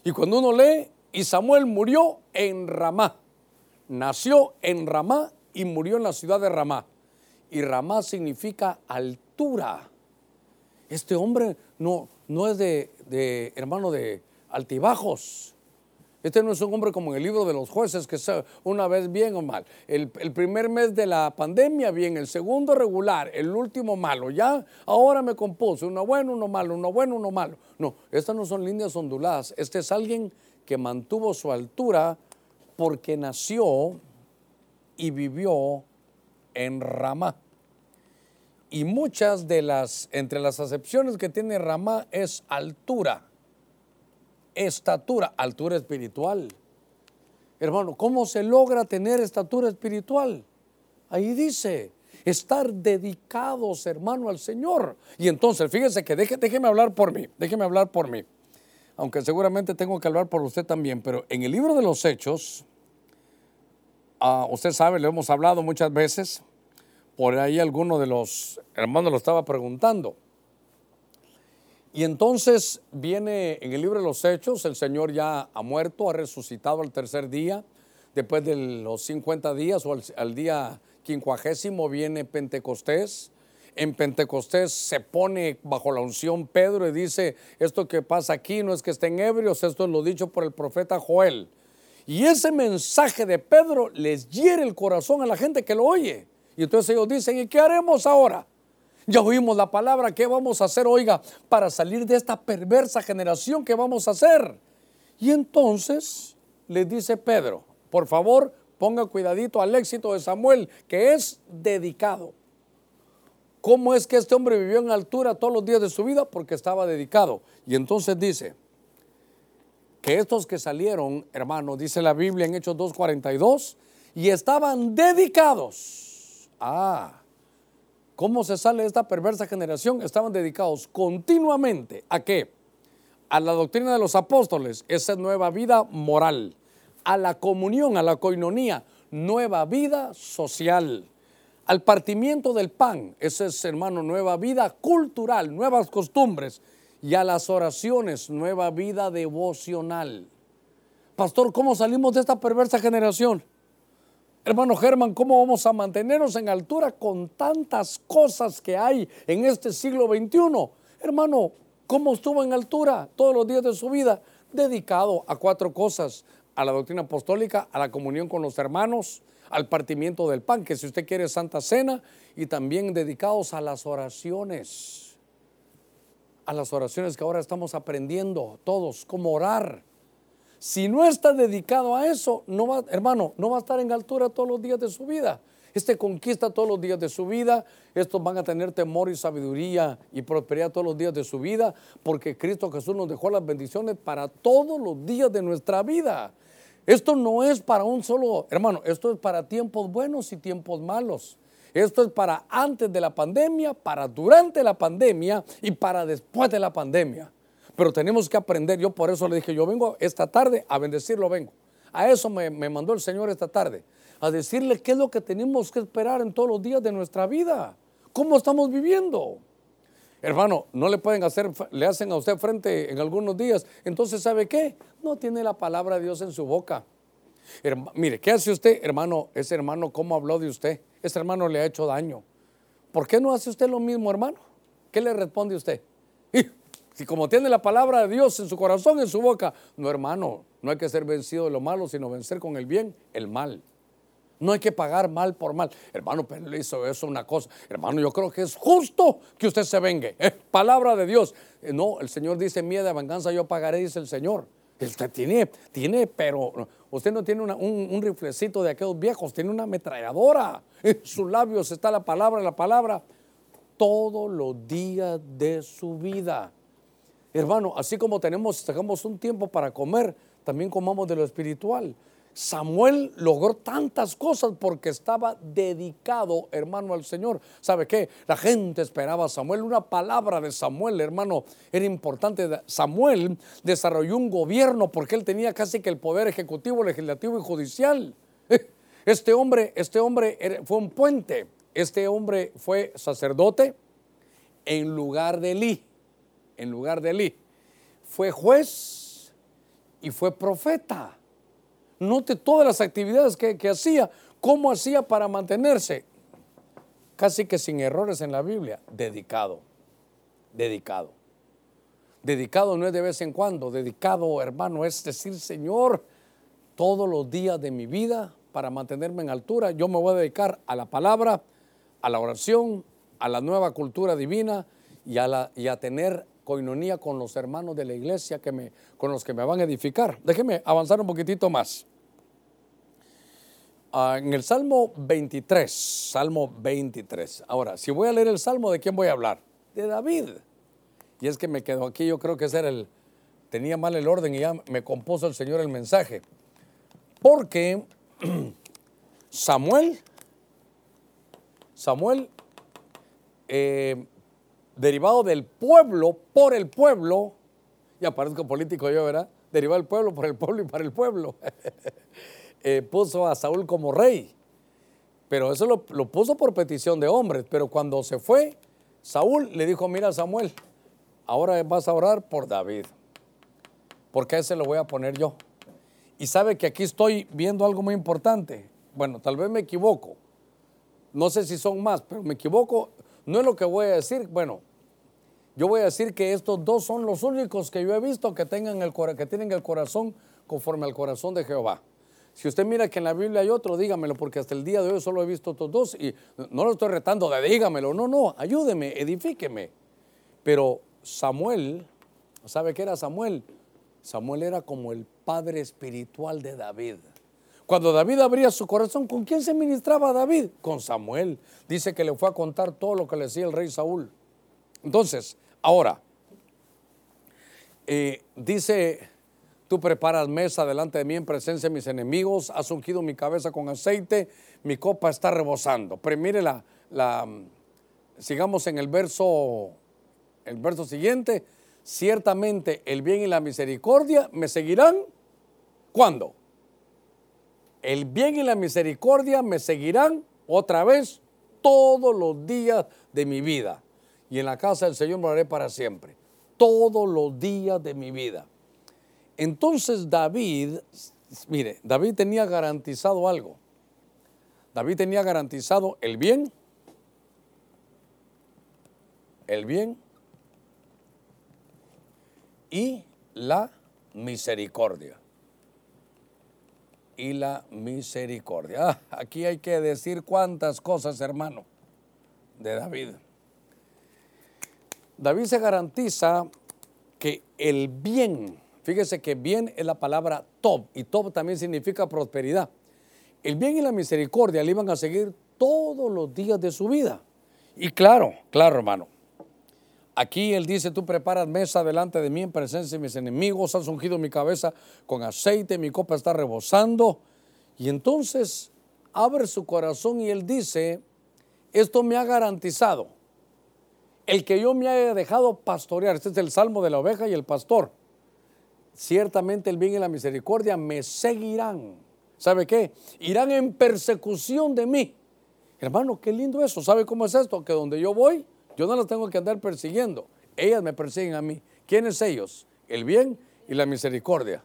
Y cuando uno lee, y Samuel murió en Ramá. Nació en Ramá y murió en la ciudad de Ramá. Y Ramá significa altura. Este hombre no, no es de, de hermano de altibajos. Este no es un hombre como en el libro de los jueces, que es una vez bien o mal. El, primer mes de la pandemia, bien. El segundo regular. El último malo. Ya, ahora me compuse. Uno bueno, uno malo. Uno bueno, uno malo. No, estas no son líneas onduladas. Este es alguien que mantuvo su altura porque nació y vivió en Ramá. Y muchas de las, entre las acepciones que tiene Ramá es altura estatura, altura espiritual. Hermano, ¿cómo se logra tener estatura espiritual? Ahí dice, estar dedicados, hermano, al Señor. Y entonces, fíjese que déjeme hablar por mí, déjeme hablar por mí. Aunque seguramente tengo que hablar por usted también, pero en el libro de los Hechos, usted sabe, lo hemos hablado muchas veces, por ahí alguno de los hermanos lo estaba preguntando. Y entonces viene en el libro de los Hechos, el Señor ya ha muerto, ha resucitado al tercer día, después de los 50 días o al, día quincuagésimo viene Pentecostés. En Pentecostés se pone bajo la unción Pedro y dice, esto que pasa aquí no es que estén ebrios, esto es lo dicho por el profeta Joel. Y ese mensaje de Pedro les hiere el corazón a la gente que lo oye. Y entonces ellos dicen, ¿y qué haremos ahora? Ya oímos la palabra, ¿qué vamos a hacer, oiga, para salir de esta perversa generación? ¿Qué vamos a hacer? Y entonces le dice Pedro, por favor, ponga cuidadito al éxito de Samuel, que es dedicado. ¿Cómo es que este hombre vivió en altura todos los días de su vida? Porque estaba dedicado. Y entonces dice que estos que salieron, hermano, dice la Biblia en Hechos 2.42, y estaban dedicados. Ah, ¿cómo se sale esta perversa generación? Estaban dedicados continuamente a qué? A la doctrina de los apóstoles, esa nueva vida moral, a la comunión, a la coinonía, nueva vida social al partimiento del pan, ese es hermano, nueva vida cultural, nuevas costumbres, y a las oraciones, nueva vida devocional. Pastor, ¿cómo salimos de esta perversa generación? Hermano Germán, ¿cómo vamos a mantenernos en altura con tantas cosas que hay en este siglo XXI? Hermano, ¿cómo estuvo en altura todos los días de su vida? Dedicado a cuatro cosas, a la doctrina apostólica, a la comunión con los hermanos, al partimiento del pan, que si usted quiere Santa Cena, y también dedicados a las oraciones, a las oraciones que ahora estamos aprendiendo todos, cómo orar. Si no está dedicado a eso, no va, hermano, no va a estar en altura todos los días de su vida. Este conquista todos los días de su vida. Estos van a tener temor y sabiduría y prosperidad todos los días de su vida, porque Cristo Jesús nos dejó las bendiciones para todos los días de nuestra vida. Esto no es para un solo, hermano, esto es para tiempos buenos y tiempos malos. Esto es para antes de la pandemia, para durante la pandemia y para después de la pandemia. Pero tenemos que aprender, yo por eso le dije, yo vengo esta tarde a bendecirlo, vengo. A eso me, me mandó el Señor esta tarde, a decirle qué es lo que tenemos que esperar en todos los días de nuestra vida, cómo estamos viviendo. Hermano, no le pueden hacer, le hacen a usted frente en algunos días. Entonces, ¿sabe qué? No tiene la palabra de Dios en su boca. mire, ¿qué hace usted, hermano? Ese hermano, ¿cómo habló de usted? Ese hermano le ha hecho daño. ¿Por qué no hace usted lo mismo, hermano? ¿Qué le responde usted? Y, si como tiene la palabra de Dios en su corazón, en su boca, no, hermano, no hay que ser vencido de lo malo, sino vencer con el bien el mal. No hay que pagar mal por mal. Hermano, pero le hizo eso una cosa. Hermano, yo creo que es justo que usted se vengue. palabra de Dios. Eh, no, el Señor dice, mía de venganza yo pagaré, dice el Señor. Usted tiene, tiene, pero usted no tiene un, riflecito de aquellos viejos, tiene una ametralladora. En sus labios está la palabra, la palabra, todos los días de su vida. Hermano, así como tenemos, sacamos un tiempo para comer, también comamos de lo espiritual. Samuel logró tantas cosas porque estaba dedicado, hermano, al Señor. ¿Sabe qué? La gente esperaba a Samuel. Una palabra de Samuel, hermano, era importante. Samuel desarrolló un gobierno porque él tenía casi que el poder ejecutivo, legislativo y judicial. Este hombre, este hombre fue un puente. Este hombre fue sacerdote en lugar de Elí. En lugar de Elí. Fue juez y fue profeta. Note todas las actividades que, hacía, cómo hacía para mantenerse, casi que sin errores en la Biblia, dedicado, dedicado. Dedicado no es de vez en cuando, dedicado, hermano, es decir, Señor, todos los días de mi vida, para mantenerme en altura, yo me voy a dedicar a la palabra, a la oración, a la nueva cultura divina y a, la, y a tener coinonía con los hermanos de la iglesia que me, con los que me van a edificar. Déjeme avanzar un poquitito más. Ah, en el Salmo 23, Salmo 23. Ahora, si voy a leer el Salmo, ¿de quién voy a hablar? De David. Y es que me quedo aquí, yo creo que ese era el, tenía mal el orden y ya me compuso el Señor el mensaje. Porque Samuel, Samuel, eh, derivado del pueblo, por el pueblo, ya parezco político yo, ¿verdad? Derivado del pueblo, por el pueblo y para el pueblo. Eh, puso a Saúl como rey. Pero eso lo, puso por petición de hombres. Pero cuando se fue, Saúl le dijo, mira Samuel, ahora vas a orar por David. Porque a ese lo voy a poner yo. Y sabe que aquí estoy viendo algo muy importante. Bueno, tal vez me equivoco. No sé si son más, pero me equivoco. No es lo que voy a decir. Bueno, yo voy a decir que estos dos son los únicos que yo he visto que, tengan el, que tienen el corazón conforme al corazón de Jehová. Si usted mira que en la Biblia hay otro, dígamelo, porque hasta el día de hoy solo he visto estos dos y no lo estoy retando dígamelo, no, no, ayúdeme, edifíqueme. Pero Samuel, ¿sabe qué era Samuel? Samuel era como el padre espiritual de David. Cuando David abría su corazón, ¿con quién se ministraba David? Con Samuel. Dice que le fue a contar todo lo que le decía el rey Saúl. Entonces, ahora, eh, dice, tú preparas mesa delante de mí en presencia de mis enemigos, has ungido mi cabeza con aceite, mi copa está rebosando. Pero mire la, sigamos en el verso, el verso siguiente, ciertamente el bien y la misericordia me seguirán. ¿Cuándo? El bien y la misericordia me seguirán otra vez todos los días de mi vida. Y en la casa del Señor moraré para siempre. Todos los días de mi vida. Entonces David, mire, David tenía garantizado algo. David tenía garantizado el bien, el bien y la misericordia y la misericordia. Ah, aquí hay que decir cuántas cosas, hermano, de David. David se garantiza que el bien, fíjese que bien es la palabra top, y top también significa prosperidad. El bien y la misericordia le iban a seguir todos los días de su vida. Y claro, claro, hermano, Aquí él dice, tú preparas mesa delante de mí en presencia de mis enemigos, has ungido mi cabeza con aceite, mi copa está rebosando. Y entonces abre su corazón y él dice, esto me ha garantizado el que yo me haya dejado pastorear. Este es el salmo de la oveja y el pastor. Ciertamente el bien y la misericordia me seguirán. ¿Sabe qué? Irán en persecución de mí. Hermano, qué lindo eso. ¿Sabe cómo es esto? Que donde yo voy, yo no las tengo que andar persiguiendo. Ellas me persiguen a mí. ¿Quiénes ellos? El bien y la misericordia.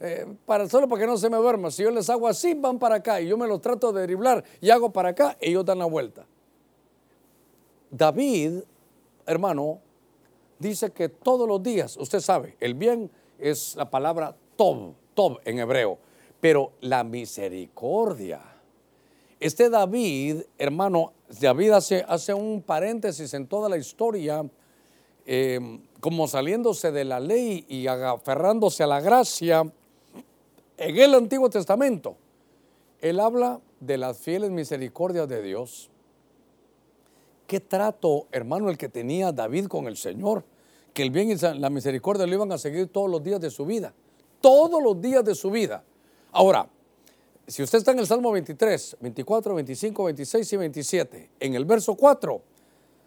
Eh, para, solo para que no se me duerma. Si yo les hago así, van para acá. Y yo me los trato de driblar y hago para acá, ellos dan la vuelta. David, hermano, dice que todos los días, usted sabe, el bien es la palabra tob, tob en hebreo, pero la misericordia. Este David, hermano, David hace, hace un paréntesis en toda la historia, eh, como saliéndose de la ley y aferrándose a la gracia. En el Antiguo Testamento, él habla de las fieles misericordias de Dios. Qué trato, hermano, el que tenía David con el Señor, que el bien y la misericordia lo iban a seguir todos los días de su vida, todos los días de su vida. Ahora, si usted está en el Salmo 23, 24, 25, 26 y 27, en el verso 4,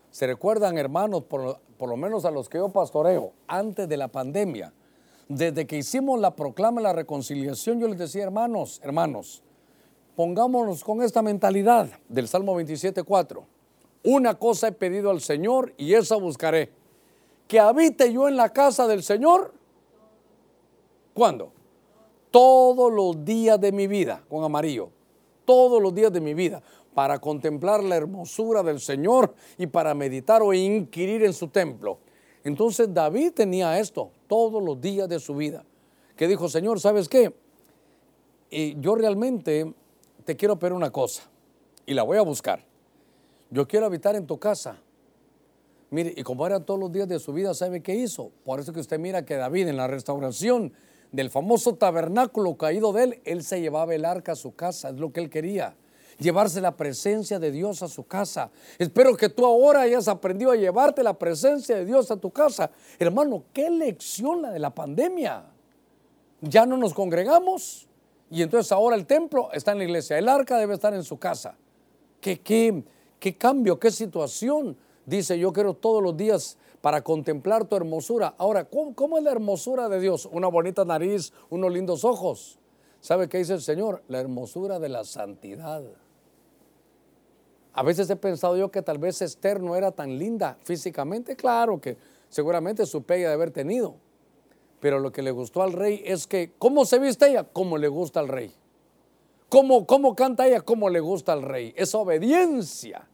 se recuerdan, hermanos, por, lo menos a los que yo pastoreo, antes de la pandemia, desde que hicimos la proclama de la reconciliación, yo les decía, hermanos, hermanos, pongámonos con esta mentalidad del Salmo 27, 4. Una cosa he pedido al Señor y esa buscaré. Que habite yo en la casa del Señor. ¿Cuándo? todos los días de mi vida, con amarillo, todos los días de mi vida, para contemplar la hermosura del Señor y para meditar o inquirir en su templo. Entonces David tenía esto todos los días de su vida, que dijo, Señor, ¿sabes qué? Y yo realmente te quiero pedir una cosa y la voy a buscar. Yo quiero habitar en tu casa. Mire, y como era todos los días de su vida, ¿sabe qué hizo? Por eso que usted mira que David en la restauración del famoso tabernáculo caído de él, él se llevaba el arca a su casa, es lo que él quería, llevarse la presencia de Dios a su casa. Espero que tú ahora hayas aprendido a llevarte la presencia de Dios a tu casa. Hermano, qué lección la de la pandemia. Ya no nos congregamos y entonces ahora el templo está en la iglesia, el arca debe estar en su casa. ¿Qué, qué, qué cambio, qué situación? Dice, yo quiero todos los días para contemplar tu hermosura. Ahora, ¿cómo, es la hermosura de Dios? Una bonita nariz, unos lindos ojos. ¿Sabe qué dice el Señor? La hermosura de la santidad. A veces he pensado yo que tal vez Esther no era tan linda físicamente. Claro que seguramente su pega de haber tenido. Pero lo que le gustó al rey es que, ¿cómo se viste ella? Como le gusta al rey. ¿Cómo, cómo canta ella? Como le gusta al rey. Es obediencia.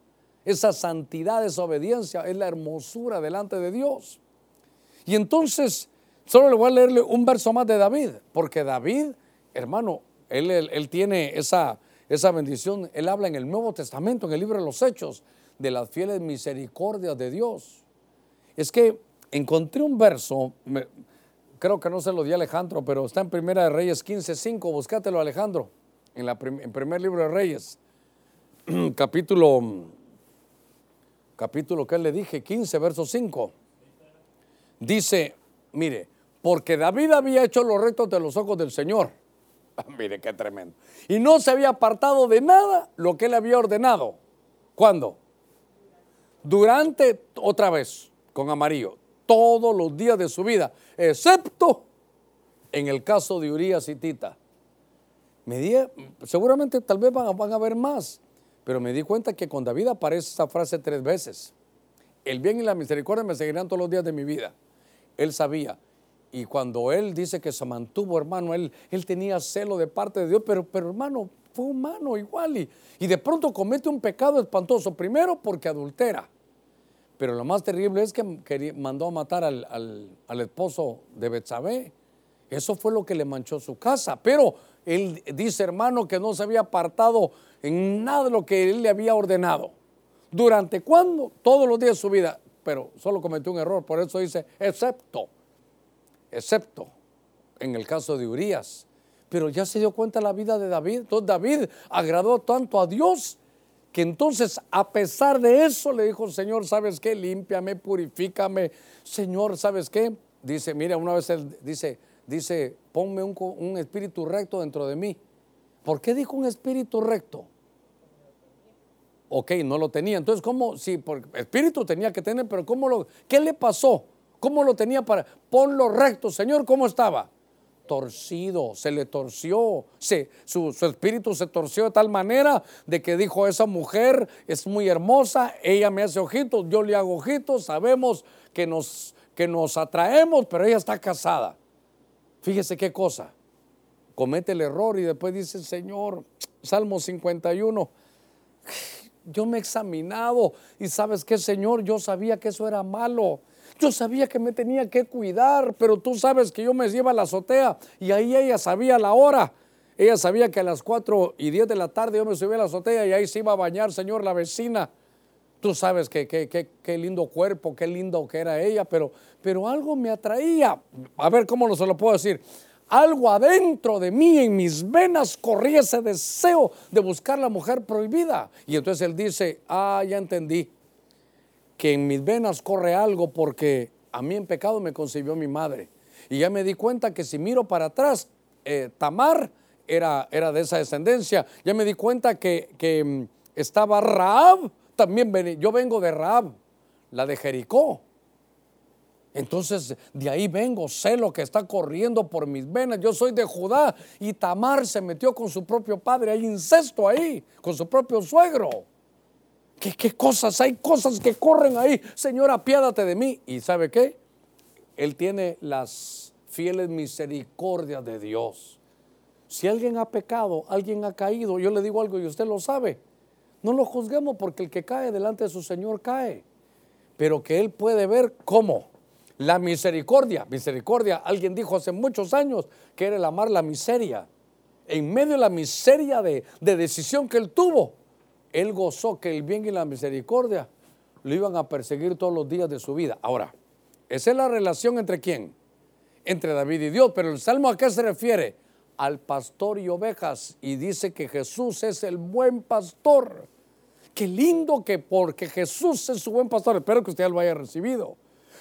Esa santidad, esa obediencia es la hermosura delante de Dios. Y entonces, solo le voy a leerle un verso más de David, porque David, hermano, él, él, tiene esa, esa bendición. Él habla en el Nuevo Testamento, en el libro de los Hechos, de las fieles misericordias de Dios. Es que encontré un verso, creo que no se lo di a Alejandro, pero está en Primera de Reyes 15.5, búscatelo Alejandro. en, la en primer libro de Reyes, capítulo, capítulo, ¿qué le dije? 15, verso 5. Dice, mire, porque David había hecho los rectos de los ojos del Señor. mire, qué tremendo. Y no se había apartado de nada lo que él había ordenado. ¿Cuándo? Durante, otra vez, con amarillo, todos los días de su vida, excepto en el caso de Urias y Tita. Me seguramente tal vez van, a- van a ver más, pero me di cuenta que con David aparece esa frase tres veces. El bien y la misericordia me seguirán todos los días de mi vida. Él sabía. Y cuando él dice que se mantuvo, hermano, él, él tenía celo de parte de Dios, pero, pero hermano, fue humano igual. Y, y de pronto comete un pecado espantoso. Primero porque adultera. Pero lo más terrible es que quería- mandó a matar al, al- al esposo de Betsabé. Eso fue lo que le manchó su casa. Pero él dice, hermano, que no se había apartado en nada de lo que él le había ordenado. ¿Durante cuándo? Todos los días de su vida. Pero solo cometió un error. Por eso dice, excepto, excepto en el caso de Urias. Pero ya se dio cuenta la vida de David. Entonces David agradó tanto a Dios que entonces a pesar de eso le dijo, Señor, ¿sabes qué? Límpiame, purifícame. Señor, ¿sabes qué? Dice, mira, una vez él dice, dice, ponme un, un espíritu recto dentro de mí. ¿Por qué dijo un espíritu recto? Ok, no lo tenía. Entonces, ¿cómo? Sí, por espíritu tenía que tener, pero ¿cómo lo, qué le pasó? ¿Cómo lo tenía para, ponlo recto, Señor, ¿cómo estaba? Torcido, se le torció, se, su, su espíritu se torció de tal manera de que dijo, esa mujer es muy hermosa, ella me hace ojitos, yo le hago ojitos, sabemos que nos, que nos atraemos, pero ella está casada. Fíjese qué cosa, comete el error y después dice, Señor, Salmo 51, yo me he examinado y sabes qué, Señor, yo sabía que eso era malo. Yo sabía que me tenía que cuidar, pero tú sabes que yo me llevo a la azotea y ahí ella sabía la hora. Ella sabía que a las 4 y 10 de la tarde yo me subí a la azotea y ahí se iba a bañar, Señor, la vecina. Tú sabes que, qué lindo cuerpo, qué lindo que era ella, pero, pero algo me atraía. A ver, ¿cómo lo se lo puedo decir? Algo adentro de mí, en mis venas, corría ese deseo de buscar la mujer prohibida. Y entonces él dice, ah, ya entendí, que en mis venas corre algo porque a mí en pecado me concibió mi madre. Y ya me di cuenta que si miro para atrás, eh, Tamar era, era de esa descendencia. Ya me di cuenta que, que, mm, estaba Raab, también veni- yo vengo de Raab, la de Jericó. Entonces de ahí vengo, sé lo que está corriendo por mis venas. Yo soy de Judá y Tamar se metió con su propio padre. Hay incesto ahí, con su propio suegro. ¿Qué, qué cosas? Hay cosas que corren ahí. Señor, apiádate de mí. ¿Y sabe qué? Él tiene las fieles misericordias de Dios. Si alguien ha pecado, alguien ha caído, yo le digo algo y usted lo sabe. No lo juzguemos porque el que cae delante de su Señor cae. Pero que Él puede ver cómo. La misericordia, misericordia, alguien dijo hace muchos años que era el amar la miseria. En medio de la miseria de, de decisión que Él tuvo, Él gozó que el bien y la misericordia lo iban a perseguir todos los días de su vida. Ahora, esa es la relación entre quién? Entre David y Dios. Pero el Salmo a qué se refiere? Al pastor y ovejas. Y dice que Jesús es el buen pastor. Qué lindo que porque Jesús es su buen pastor. Espero que usted lo haya recibido.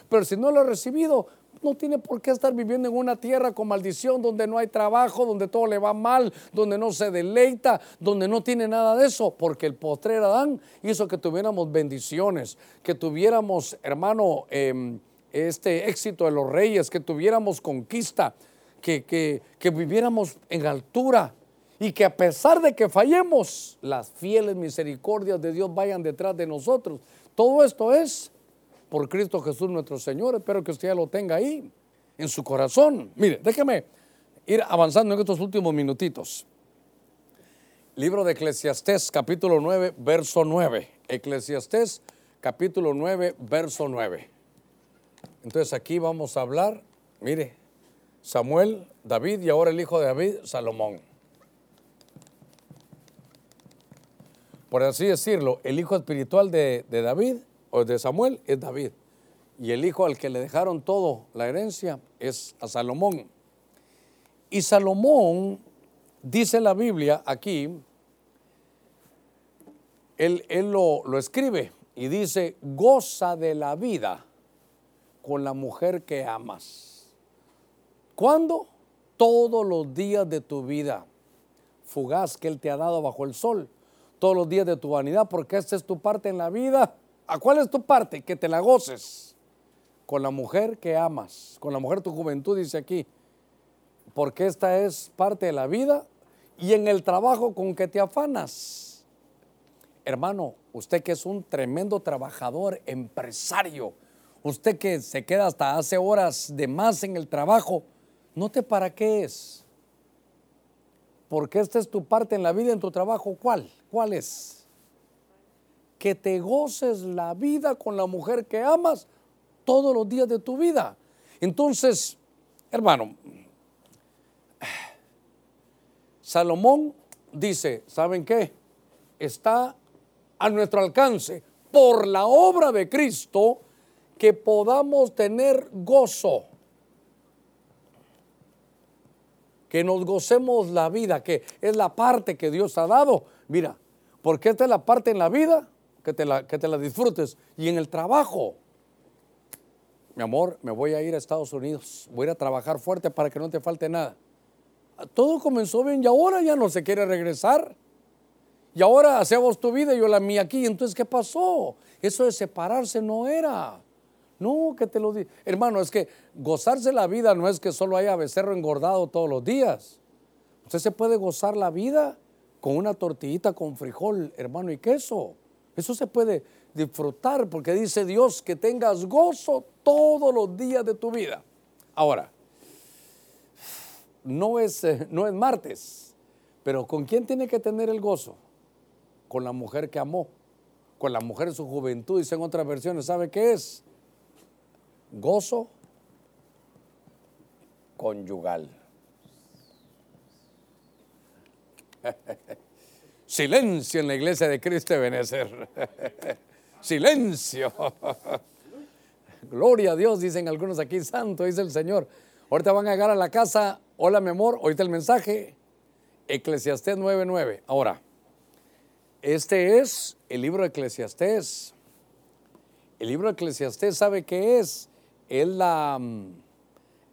Pero si no lo ha recibido, no tiene por qué estar viviendo en una tierra con maldición, donde no hay trabajo, donde todo le va mal, donde no se deleita, donde no tiene nada de eso, porque el postrer Adán hizo que tuviéramos bendiciones, que tuviéramos, hermano, eh, este éxito de los reyes, que tuviéramos conquista, que, que, que viviéramos en altura y que a pesar de que fallemos, las fieles misericordias de Dios vayan detrás de nosotros. Todo esto es por Cristo Jesús nuestro Señor. Espero que usted ya lo tenga ahí, en su corazón. Mire, déjeme ir avanzando en estos últimos minutitos. Libro de Eclesiastés, capítulo 9, verso 9. Eclesiastés, capítulo 9, verso 9. Entonces aquí vamos a hablar, mire, Samuel, David y ahora el hijo de David, Salomón. Por así decirlo, el hijo espiritual de, David o de Samuel es David. Y el hijo al que le dejaron todo la herencia es a Salomón. Y Salomón dice la Biblia aquí, él, él lo, lo escribe y dice, goza de la vida con la mujer que amas. ¿Cuándo? Todos los días de tu vida fugaz que Él te ha dado bajo el sol, todos los días de tu vanidad, porque esta es tu parte en la vida. ¿A cuál es tu parte? Que te la goces con la mujer que amas, con la mujer de tu juventud, dice aquí, porque esta es parte de la vida y en el trabajo con que te afanas. Hermano, usted que es un tremendo trabajador, empresario, usted que se queda hasta hace horas de más en el trabajo, note para qué es. Porque esta es tu parte en la vida, en tu trabajo. ¿Cuál? ¿Cuál es? Que te goces la vida con la mujer que amas todos los días de tu vida. Entonces, hermano, Salomón dice, ¿saben qué? Está a nuestro alcance por la obra de Cristo que podamos tener gozo. Que nos gocemos la vida, que es la parte que Dios ha dado. Mira, porque esta es la parte en la vida que te la, que te la disfrutes y en el trabajo mi amor, me voy a ir a Estados Unidos, voy a ir a trabajar fuerte para que no te falte nada. Todo comenzó bien y ahora ya no se quiere regresar. Y ahora hacemos tu vida y yo la mía aquí. Entonces, ¿qué pasó? Eso de separarse no era. No, que te lo digo. Hermano, es que gozarse la vida no es que solo haya becerro engordado todos los días. Usted se puede gozar la vida con una tortillita con frijol, hermano, y queso. Eso se puede disfrutar porque dice Dios que tengas gozo todos los días de tu vida. Ahora, no es, eh, no es martes, pero ¿con quién tiene que tener el gozo? Con la mujer que amó, con la mujer de su juventud, dicen otras versiones. ¿Sabe qué es? Gozo conyugal. Silencio en la iglesia de Cristo de Benecer. Silencio. Gloria a Dios, dicen algunos aquí, santo, dice el Señor. Ahorita van a llegar a la casa, hola mi amor, ahorita el mensaje, Eclesiastés 9.9. Ahora, este es el libro de Eclesiastés. El libro de Eclesiastés, ¿sabe qué es? Es la,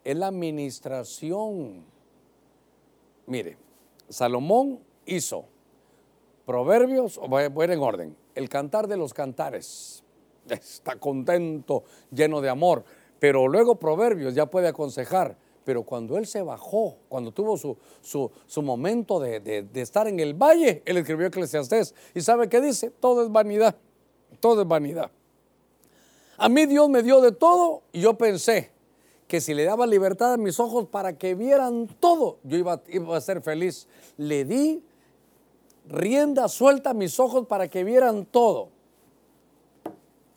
es la administración. Mire, Salomón hizo Proverbios, voy a ir en orden, el cantar de los cantares. Está contento, lleno de amor. Pero luego Proverbios ya puede aconsejar. Pero cuando él se bajó, cuando tuvo su, su, momento de, de, estar en el valle, él escribió Eclesiastés. ¿Y sabe qué dice? Todo es vanidad. Todo es vanidad. A mí Dios me dio de todo y yo pensé que si le daba libertad a mis ojos para que vieran todo, yo iba, iba a ser feliz. Le di rienda suelta a mis ojos para que vieran todo.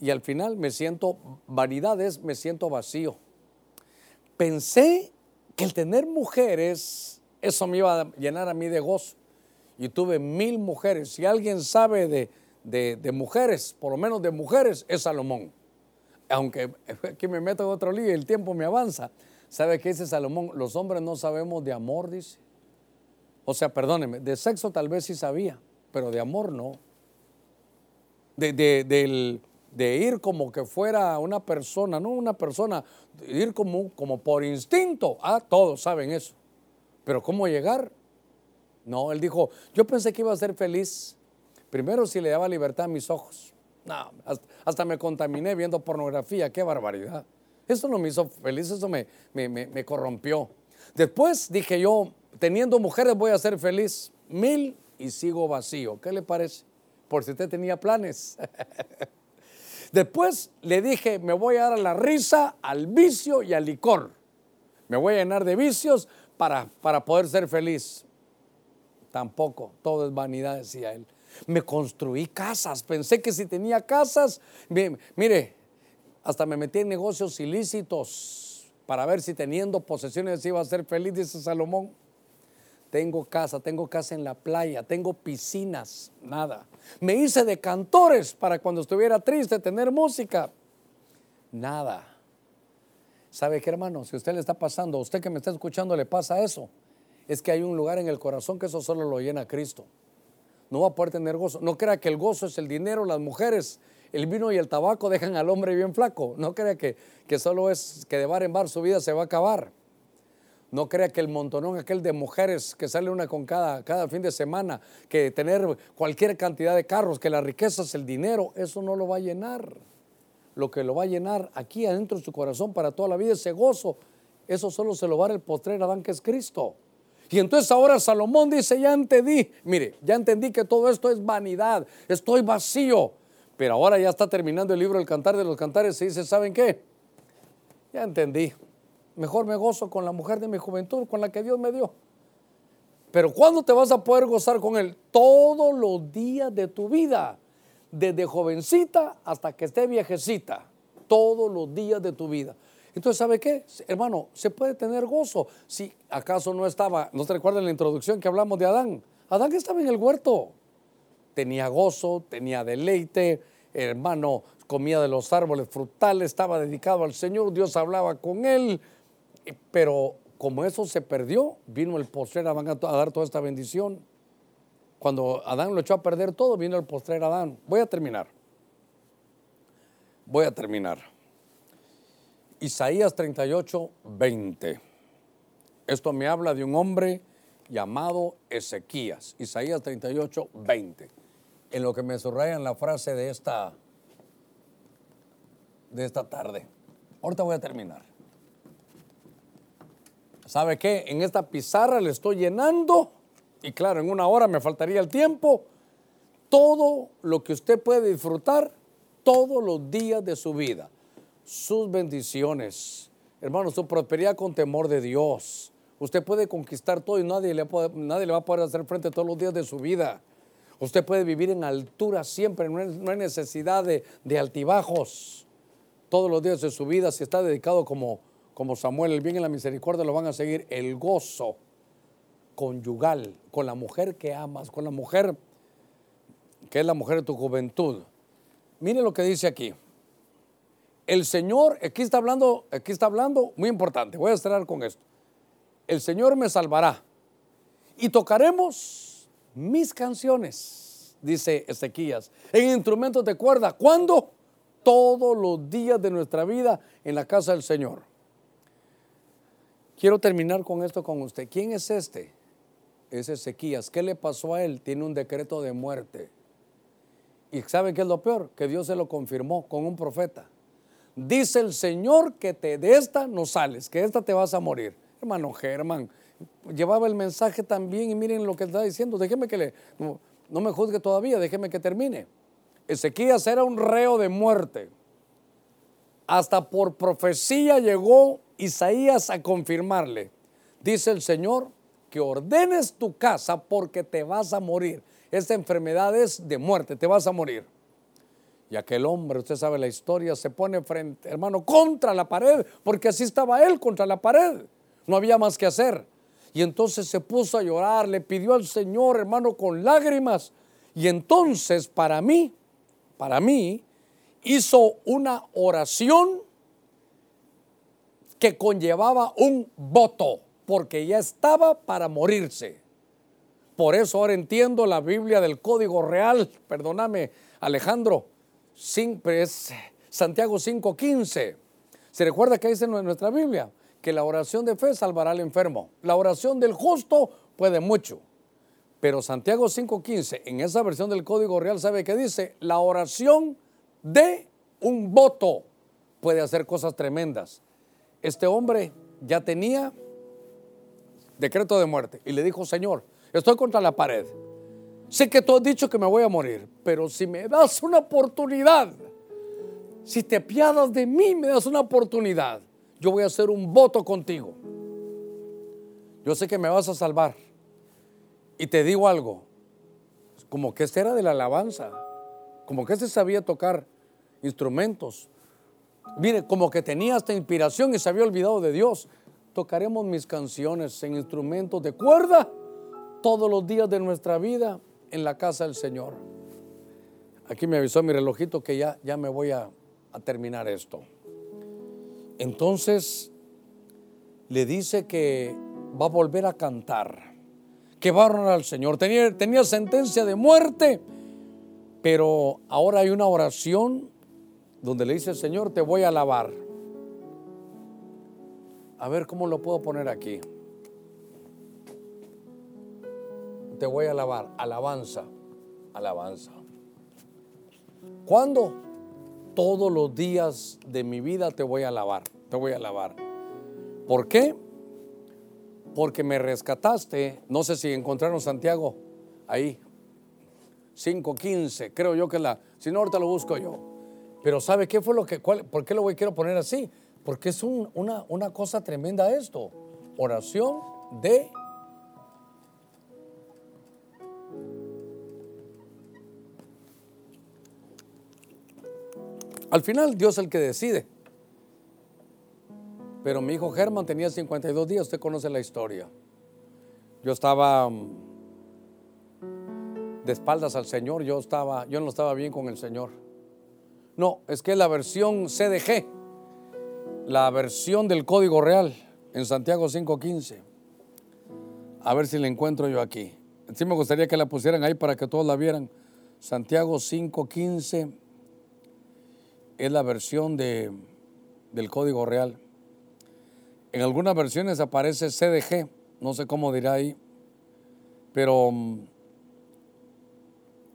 Y al final me siento, vanidades, me siento vacío. Pensé que el tener mujeres, eso me iba a llenar a mí de gozo. Y tuve mil mujeres. Si alguien sabe de, de, mujeres, por lo menos de mujeres, es Salomón. Aunque aquí me meto en otro lío y el tiempo me avanza. ¿Sabe qué dice Salomón? Los hombres no sabemos de amor, dice. O sea, perdóneme, de sexo tal vez sí sabía, pero de amor no. De, de, ir como que fuera una persona, no una persona, ir como, como por instinto. Ah, todos saben eso. Pero ¿cómo llegar? No, él dijo, yo pensé que iba a ser feliz. Primero si le daba libertad a mis ojos. No, hasta, me contaminé viendo pornografía, qué barbaridad. Eso no me hizo feliz, eso me, me, me corrompió. Después dije yo, teniendo mujeres voy a ser feliz. Mil y sigo vacío. ¿Qué le parece? Por si usted tenía planes. Después le dije, me voy a dar a la risa, al vicio y al licor. Me voy a llenar de vicios para, para poder ser feliz. Tampoco, todo es vanidad, decía él. Me construí casas, pensé que si tenía casas, mire, hasta me metí en negocios ilícitos para ver si teniendo posesiones iba a ser feliz, dice Salomón tengo casa, tengo casa en la playa, tengo piscinas, nada. Me hice de cantores para cuando estuviera triste tener música, nada. ¿Sabe qué, hermano? Si usted le está pasando, a usted que me está escuchando le pasa eso, es que hay un lugar en el corazón que eso solo lo llena Cristo. No va a poder tener gozo. No crea que el gozo es el dinero, las mujeres, el vino y el tabaco dejan al hombre bien flaco. No crea que, que solo es que de bar en bar su vida se va a acabar. No crea que el montonón aquel de mujeres que sale una con cada, cada fin de semana, que tener cualquier cantidad de carros, que la riqueza es el dinero, eso no lo va a llenar. Lo que lo va a llenar aquí adentro de su corazón para toda la vida, ese gozo, eso solo se lo va a dar el postrer Adán que es Cristo. Y entonces ahora Salomón dice, ya entendí, mire, ya entendí que todo esto es vanidad, estoy vacío. Pero ahora ya está terminando el libro El Cantar de los Cantares y dice, ¿saben qué? Ya entendí. Mejor me gozo con la mujer de mi juventud, con la que Dios me dio. Pero ¿cuándo te vas a poder gozar con Él? Todos los días de tu vida, desde jovencita hasta que esté viejecita, todos los días de tu vida. Entonces, ¿sabe qué? Hermano, se puede tener gozo. Si acaso no estaba, ¿no te recuerdas la introducción que hablamos de Adán? Adán estaba en el huerto. Tenía gozo, tenía deleite, hermano, comía de los árboles frutales, estaba dedicado al Señor, Dios hablaba con él, pero como eso se perdió, vino el postrer Adán a dar toda esta bendición. Cuando Adán lo echó a perder todo, vino el postrer Adán. Voy a terminar. Voy a terminar. Isaías 38, 20. Esto me habla de un hombre llamado Ezequías. Isaías 38, 20. En lo que me subrayan la frase de esta, de esta tarde. Ahorita voy a terminar. ¿Sabe qué? En esta pizarra le estoy llenando, y claro, en una hora me faltaría el tiempo, todo lo que usted puede disfrutar todos los días de su vida. Sus bendiciones, hermano, su prosperidad con temor de Dios. Usted puede conquistar todo y nadie le, va a poder hacer frente todos los días de su vida. Usted puede vivir en altura siempre, no hay, necesidad de, de altibajos todos los días de su vida si está dedicado como como Samuel, el bien y la misericordia lo van a seguir, el gozo conyugal con la mujer que amas, con la mujer que es la mujer de tu juventud. Mire lo que dice aquí. El Señor, aquí está hablando, aquí está hablando, muy importante, voy a cerrar con esto. El Señor me salvará y tocaremos mis canciones, dice Ezequías, en instrumentos de cuerda. ¿Cuándo? Todos los días de nuestra vida en la casa del Señor. Quiero terminar con esto con usted. ¿Quién es este? Es Ezequías. ¿Qué le pasó a él? Tiene un decreto de muerte. ¿Y saben qué es lo peor? Que Dios se lo confirmó con un profeta. Dice el Señor que te, de esta no sales, que de esta te vas a morir. Hermano Germán, llevaba el mensaje también y miren lo que está diciendo. Déjeme que le, no, no me juzgue todavía, déjeme que termine. Ezequías era un reo de muerte. Hasta por profecía llegó Isaías a confirmarle, dice el Señor, que ordenes tu casa porque te vas a morir. Esta enfermedad es de muerte, te vas a morir. Y aquel hombre, usted sabe la historia, se pone frente, hermano, contra la pared, porque así estaba él contra la pared. No había más que hacer. Y entonces se puso a llorar, le pidió al Señor, hermano, con lágrimas. Y entonces para mí, para mí, hizo una oración que conllevaba un voto, porque ya estaba para morirse. Por eso ahora entiendo la Biblia del Código Real, perdóname Alejandro, es Santiago 5:15. ¿Se recuerda que dice en nuestra Biblia? Que la oración de fe salvará al enfermo. La oración del justo puede mucho. Pero Santiago 5:15, en esa versión del Código Real, ¿sabe qué dice? La oración de un voto puede hacer cosas tremendas. Este hombre ya tenía decreto de muerte y le dijo, Señor, estoy contra la pared. Sé que tú has dicho que me voy a morir, pero si me das una oportunidad, si te piadas de mí, me das una oportunidad, yo voy a hacer un voto contigo. Yo sé que me vas a salvar. Y te digo algo, como que este era de la alabanza, como que este sabía tocar instrumentos, Mire, como que tenía esta inspiración y se había olvidado de Dios. Tocaremos mis canciones en instrumentos de cuerda todos los días de nuestra vida en la casa del Señor. Aquí me avisó mi relojito que ya, ya me voy a, terminar esto. Entonces le dice que va a volver a cantar, que va a honrar al Señor. Tenía, tenía sentencia de muerte, pero ahora hay una oración donde le dice, Señor, te voy a alabar. A ver cómo lo puedo poner aquí. Te voy a alabar. Alabanza. Alabanza. ¿Cuándo? Todos los días de mi vida te voy a alabar. Te voy a alabar. ¿Por qué? Porque me rescataste. No sé si encontraron Santiago ahí. 5.15. Creo yo que la. Si no, ahorita lo busco yo. Pero ¿sabe qué fue lo que. ¿Por qué lo voy, quiero poner así? Porque es una, una cosa tremenda esto. Oración de Al final Dios es el que decide. Pero mi hijo Germán tenía 52 días, usted conoce la historia. Yo estaba mm, de espaldas al Señor, yo estaba, yo no estaba bien con el Señor. No, es que la versión CDG, la versión del código real en Santiago 5:15. A ver si la encuentro yo aquí. Sí me gustaría que la pusieran ahí para que todos la vieran. Santiago 5:15 es la versión de, del código real. En algunas versiones aparece CDG, no sé cómo dirá ahí, pero mm,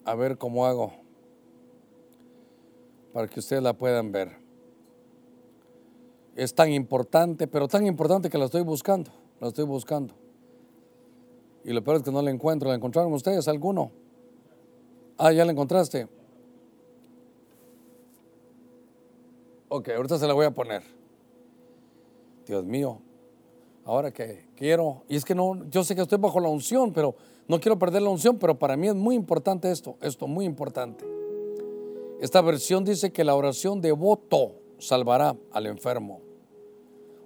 a ver cómo hago para que ustedes la puedan ver. Es tan importante, pero tan importante que la estoy buscando, la estoy buscando. Y lo peor es que no la encuentro. ¿La encontraron ustedes alguno? Ah, ya la encontraste. Ok, ahorita se la voy a poner. Dios mío, ahora que quiero, y es que no, yo sé que estoy bajo la unción, pero no quiero perder la unción, pero para mí es muy importante esto, esto muy importante. Esta versión dice que la oración de voto salvará al enfermo.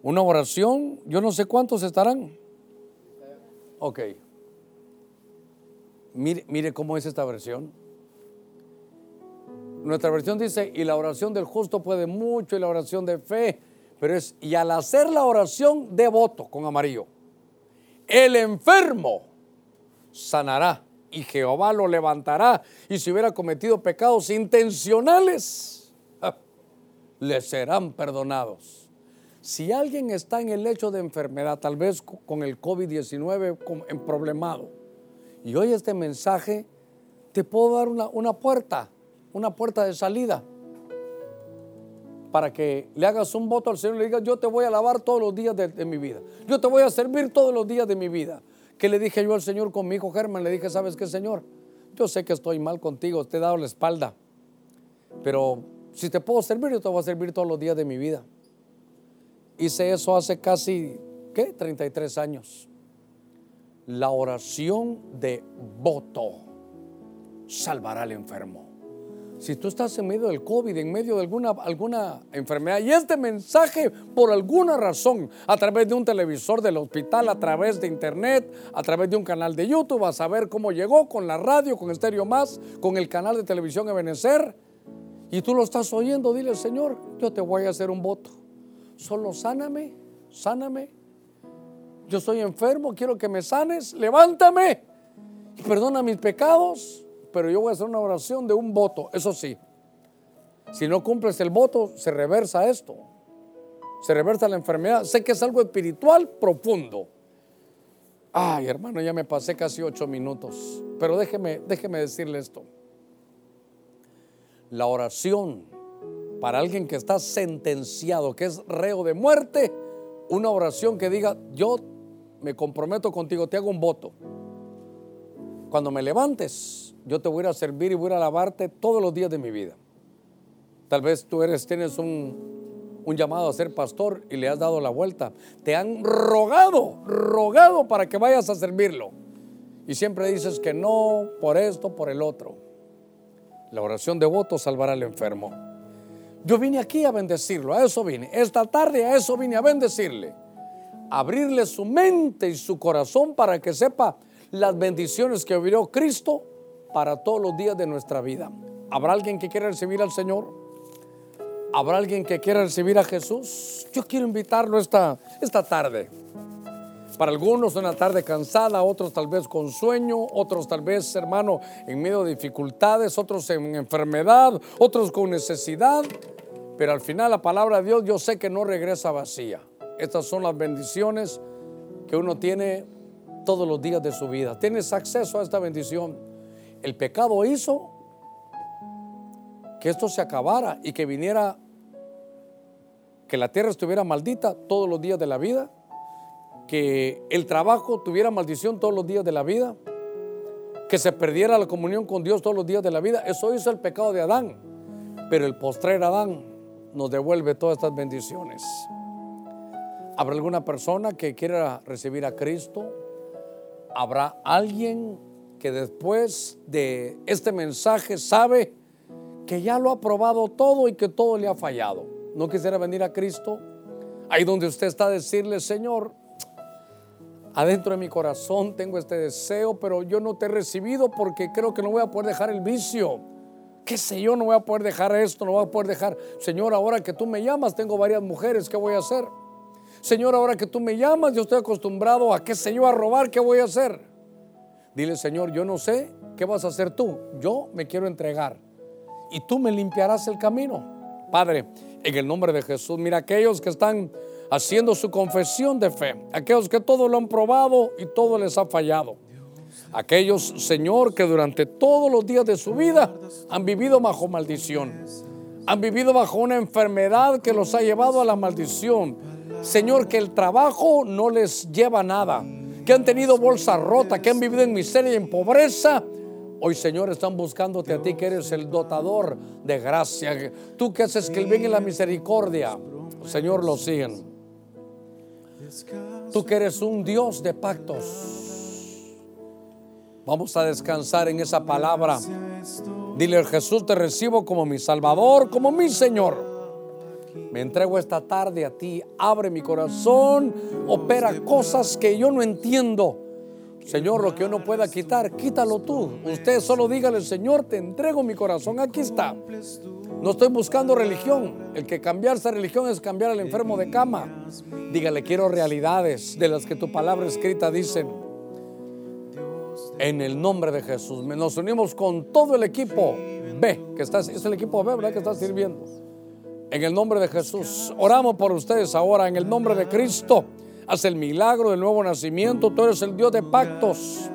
Una oración, yo no sé cuántos estarán. Ok. Mire, mire cómo es esta versión. Nuestra versión dice, y la oración del justo puede mucho y la oración de fe, pero es, y al hacer la oración de voto con amarillo, el enfermo sanará y Jehová lo levantará y si hubiera cometido pecados intencionales, le serán perdonados. Si alguien está en el lecho de enfermedad, tal vez con el COVID-19 en problemado, y oye este mensaje, te puedo dar una, una puerta una puerta de salida para que le hagas un voto al Señor y le digas, yo te voy a alabar todos los días de, mi vida. Yo te voy a servir todos los días de mi vida. ¿Qué le dije yo al Señor con mi hijo Germán? Le dije, ¿sabes qué, Señor? Yo sé que estoy mal contigo, te he dado la espalda. Pero si te puedo servir, yo te voy a servir todos los días de mi vida. Hice eso hace casi, ¿qué? 33 años. La oración de voto salvará al enfermo. Si tú estás en medio del COVID, en medio de alguna, alguna enfermedad, y este mensaje, por alguna razón, a través de un televisor del hospital, a través de internet, a través de un canal de YouTube, a saber cómo llegó con la radio, con Estéreo Más, con el canal de televisión Ebenecer, y tú lo estás oyendo, dile, Señor, yo te voy a hacer un voto. Solo sáname, sáname. Yo estoy enfermo, quiero que me sanes, levántame y perdona mis pecados pero yo voy a hacer una oración de un voto, eso sí. Si no cumples el voto, se reversa esto. Se reversa la enfermedad. Sé que es algo espiritual profundo. Ay, hermano, ya me pasé casi ocho minutos. Pero déjeme, déjeme decirle esto. La oración para alguien que está sentenciado, que es reo de muerte, una oración que diga, yo me comprometo contigo, te hago un voto. Cuando me levantes, yo te voy a servir y voy a alabarte todos los días de mi vida. Tal vez tú eres, tienes un, un llamado a ser pastor y le has dado la vuelta. Te han rogado, rogado para que vayas a servirlo. Y siempre dices que no por esto, por el otro. La oración de voto salvará al enfermo. Yo vine aquí a bendecirlo, a eso vine. Esta tarde a eso vine a bendecirle. Abrirle su mente y su corazón para que sepa las bendiciones que abrió Cristo para todos los días de nuestra vida. ¿Habrá alguien que quiera recibir al Señor? ¿Habrá alguien que quiera recibir a Jesús? Yo quiero invitarlo esta, esta tarde Para algunos una tarde cansada, otros tal vez con sueño, otros tal vez, hermano, en medio de dificultades, otros en enfermedad, otros con necesidad. Pero al final la palabra de Dios yo sé que no regresa vacía. Estas son las bendiciones que uno tiene todos los días de su vida. Tienes acceso a esta bendición. El pecado hizo que esto se acabara y que viniera, que la tierra estuviera maldita todos los días de la vida, que el trabajo tuviera maldición todos los días de la vida, que se perdiera la comunión con Dios todos los días de la vida. Eso hizo el pecado de Adán. Pero el postrer Adán nos devuelve todas estas bendiciones. ¿Habrá alguna persona que quiera recibir a Cristo? ¿Habrá alguien que después de este mensaje sabe que ya lo ha probado todo y que todo le ha fallado? ¿No quisiera venir a Cristo? Ahí donde usted está, decirle, Señor, adentro de mi corazón tengo este deseo, pero yo no te he recibido porque creo que no voy a poder dejar el vicio. ¿Qué sé yo? No voy a poder dejar esto, no voy a poder dejar. Señor, ahora que tú me llamas, tengo varias mujeres, ¿qué voy a hacer? Señor, ahora que tú me llamas, yo estoy acostumbrado a, qué sé yo, a robar, ¿qué voy a hacer? Dile, Señor, yo no sé, ¿qué vas a hacer tú? Yo me quiero entregar y tú me limpiarás el camino. Padre, en el nombre de Jesús, mira aquellos que están haciendo su confesión de fe, aquellos que todo lo han probado y todo les ha fallado. Aquellos, Señor, que durante todos los días de su vida han vivido bajo maldición, han vivido bajo una enfermedad que los ha llevado a la maldición Señor, que el trabajo no les lleva nada, que han tenido bolsa rota, que han vivido en miseria y en pobreza. Hoy, Señor, están buscándote a ti que eres el dotador de gracia. Tú que haces que el bien y la misericordia, Señor, lo siguen. Tú que eres un Dios de pactos. Vamos a descansar en esa palabra. Dile, Jesús, te recibo como mi Salvador, como mi Señor. Me entrego esta tarde a ti. Abre mi corazón. Opera cosas que yo no entiendo. Señor, lo que yo no pueda quitar, quítalo tú. Usted solo dígale, Señor, te entrego mi corazón. Aquí está. No estoy buscando religión. El que cambiar esa religión es cambiar al enfermo de cama. Dígale, quiero realidades de las que tu palabra escrita dicen. En el nombre de Jesús. Nos unimos con todo el equipo B, que está, es el equipo B, ¿verdad? Que está sirviendo. En el nombre de Jesús. Oramos por ustedes ahora. En el nombre de Cristo. Haz el milagro del nuevo nacimiento. Tú eres el Dios de pactos.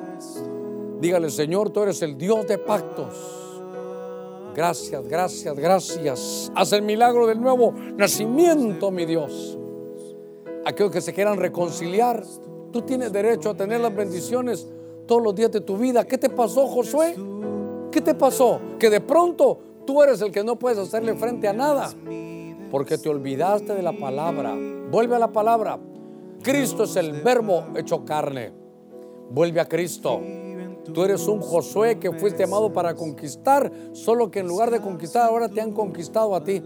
Dígale, Señor, tú eres el Dios de pactos. Gracias, gracias, gracias. Haz el milagro del nuevo nacimiento, mi Dios. Aquellos que se quieran reconciliar, tú tienes derecho a tener las bendiciones todos los días de tu vida. ¿Qué te pasó, Josué? ¿Qué te pasó? Que de pronto Tú eres el que no puedes hacerle frente a nada porque te olvidaste de la palabra. Vuelve a la palabra. Cristo es el verbo hecho carne. Vuelve a Cristo. Tú eres un Josué que fuiste llamado para conquistar, solo que en lugar de conquistar ahora te han conquistado a ti.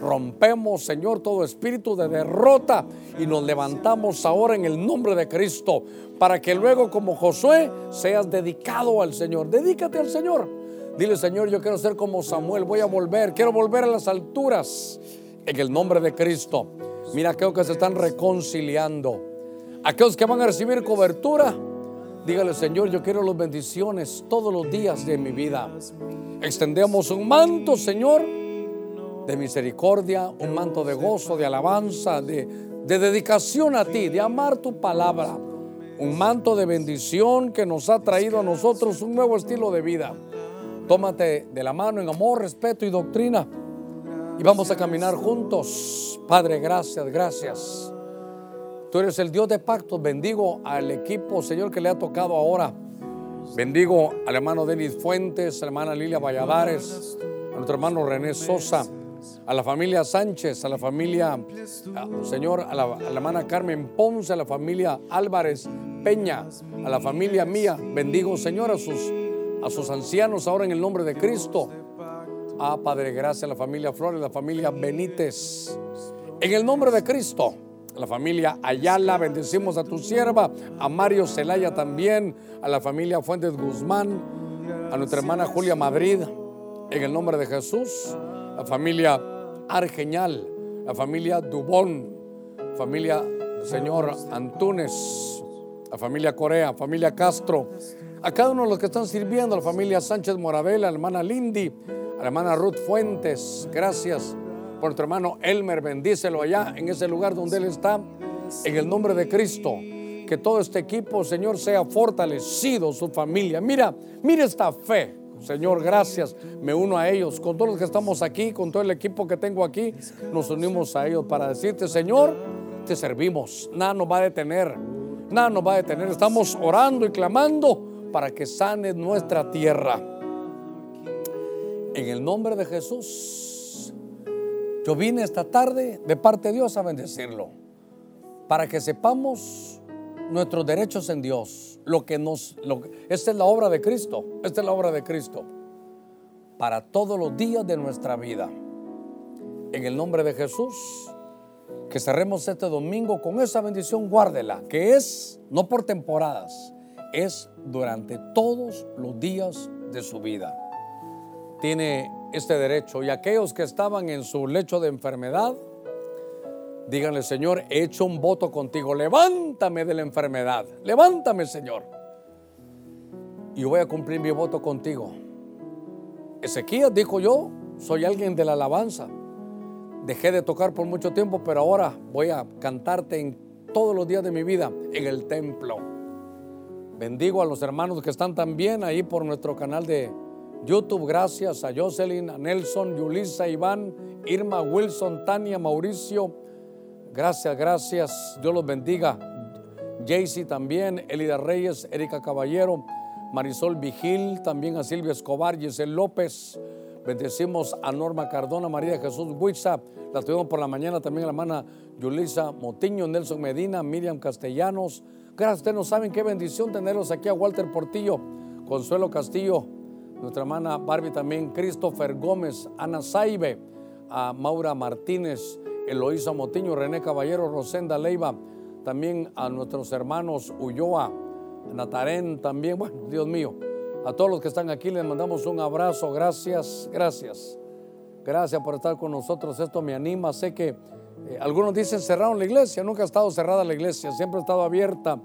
Rompemos, Señor, todo espíritu de derrota y nos levantamos ahora en el nombre de Cristo para que luego como Josué seas dedicado al Señor. Dedícate al Señor. Dile, Señor, yo quiero ser como Samuel, voy a volver, quiero volver a las alturas en el nombre de Cristo. Mira aquellos que se están reconciliando, aquellos que van a recibir cobertura. Dígale, Señor, yo quiero las bendiciones todos los días de mi vida. Extendemos un manto, Señor, de misericordia, un manto de gozo, de alabanza, de, de dedicación a ti, de amar tu palabra. Un manto de bendición que nos ha traído a nosotros un nuevo estilo de vida. Tómate de la mano en amor, respeto y doctrina. Y vamos a caminar juntos. Padre, gracias, gracias. Tú eres el Dios de pactos. Bendigo al equipo, Señor, que le ha tocado ahora. Bendigo al hermano Denis Fuentes, a la hermana Lilia Valladares, a nuestro hermano René Sosa, a la familia Sánchez, a la familia, Señor, a la, a la hermana Carmen Ponce, a la familia Álvarez Peña, a la familia mía. Bendigo, Señor, a sus a sus ancianos ahora en el nombre de Cristo. Ah, Padre, gracias a la familia Flores, la familia Benítez. En el nombre de Cristo, la familia Ayala, bendecimos a tu sierva, a Mario Celaya también, a la familia Fuentes Guzmán, a nuestra hermana Julia Madrid, en el nombre de Jesús, la familia Argeñal, la familia Dubón, familia señor Antunes, la familia Corea, familia Castro, a cada uno de los que están sirviendo, la familia Sánchez Morabel, la hermana Lindy, a la hermana Ruth Fuentes, gracias por nuestro hermano Elmer, bendícelo allá en ese lugar donde él está, en el nombre de Cristo. Que todo este equipo, Señor, sea fortalecido, su familia. Mira, mira esta fe. Señor, gracias. Me uno a ellos. Con todos los que estamos aquí, con todo el equipo que tengo aquí, nos unimos a ellos para decirte, Señor, te servimos. Nada nos va a detener. Nada nos va a detener. Estamos orando y clamando para que sane nuestra tierra. En el nombre de Jesús, yo vine esta tarde de parte de Dios a bendecirlo. Para que sepamos nuestros derechos en Dios. Lo que nos, lo, esta es la obra de Cristo. Esta es la obra de Cristo. Para todos los días de nuestra vida. En el nombre de Jesús, que cerremos este domingo con esa bendición, guárdela, que es no por temporadas, es durante todos los días de su vida. Tiene este derecho. Y aquellos que estaban en su lecho de enfermedad, Díganle, Señor, he hecho un voto contigo. Levántame de la enfermedad. Levántame, Señor. Y voy a cumplir mi voto contigo. Ezequías dijo yo, soy alguien de la alabanza. Dejé de tocar por mucho tiempo, pero ahora voy a cantarte en todos los días de mi vida en el templo. Bendigo a los hermanos que están también ahí por nuestro canal de YouTube. Gracias a Jocelyn, a Nelson, Yulisa, Iván, Irma, Wilson, Tania, Mauricio. Gracias, gracias. Dios los bendiga. Jaycee también, Elida Reyes, Erika Caballero, Marisol Vigil, también a Silvia Escobar, Giselle López. Bendecimos a Norma Cardona, María Jesús Huiza. La tuvimos por la mañana también la hermana Yulisa Motiño, Nelson Medina, Miriam Castellanos. Gracias, ustedes no saben qué bendición tenerlos aquí a Walter Portillo, Consuelo Castillo, nuestra hermana Barbie también, Christopher Gómez, Ana Saibe, a Maura Martínez, Eloísa Motiño, René Caballero, Rosenda Leiva, también a nuestros hermanos Ulloa, Natarén también, bueno, Dios mío, a todos los que están aquí les mandamos un abrazo, gracias, gracias, gracias por estar con nosotros, esto me anima, sé que eh, algunos dicen cerraron la iglesia, nunca ha estado cerrada la iglesia, siempre ha estado abierta,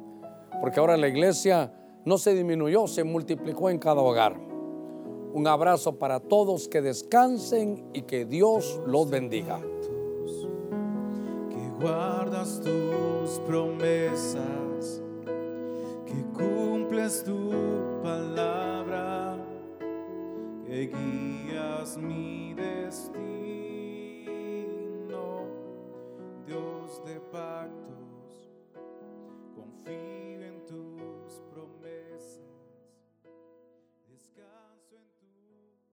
porque ahora la iglesia no se disminuyó, se multiplicó en cada hogar. Un abrazo para todos, que descansen y que Dios los bendiga. Guardas tus promesas, que cumples tu palabra, que guías mi destino, Dios de pactos, confío.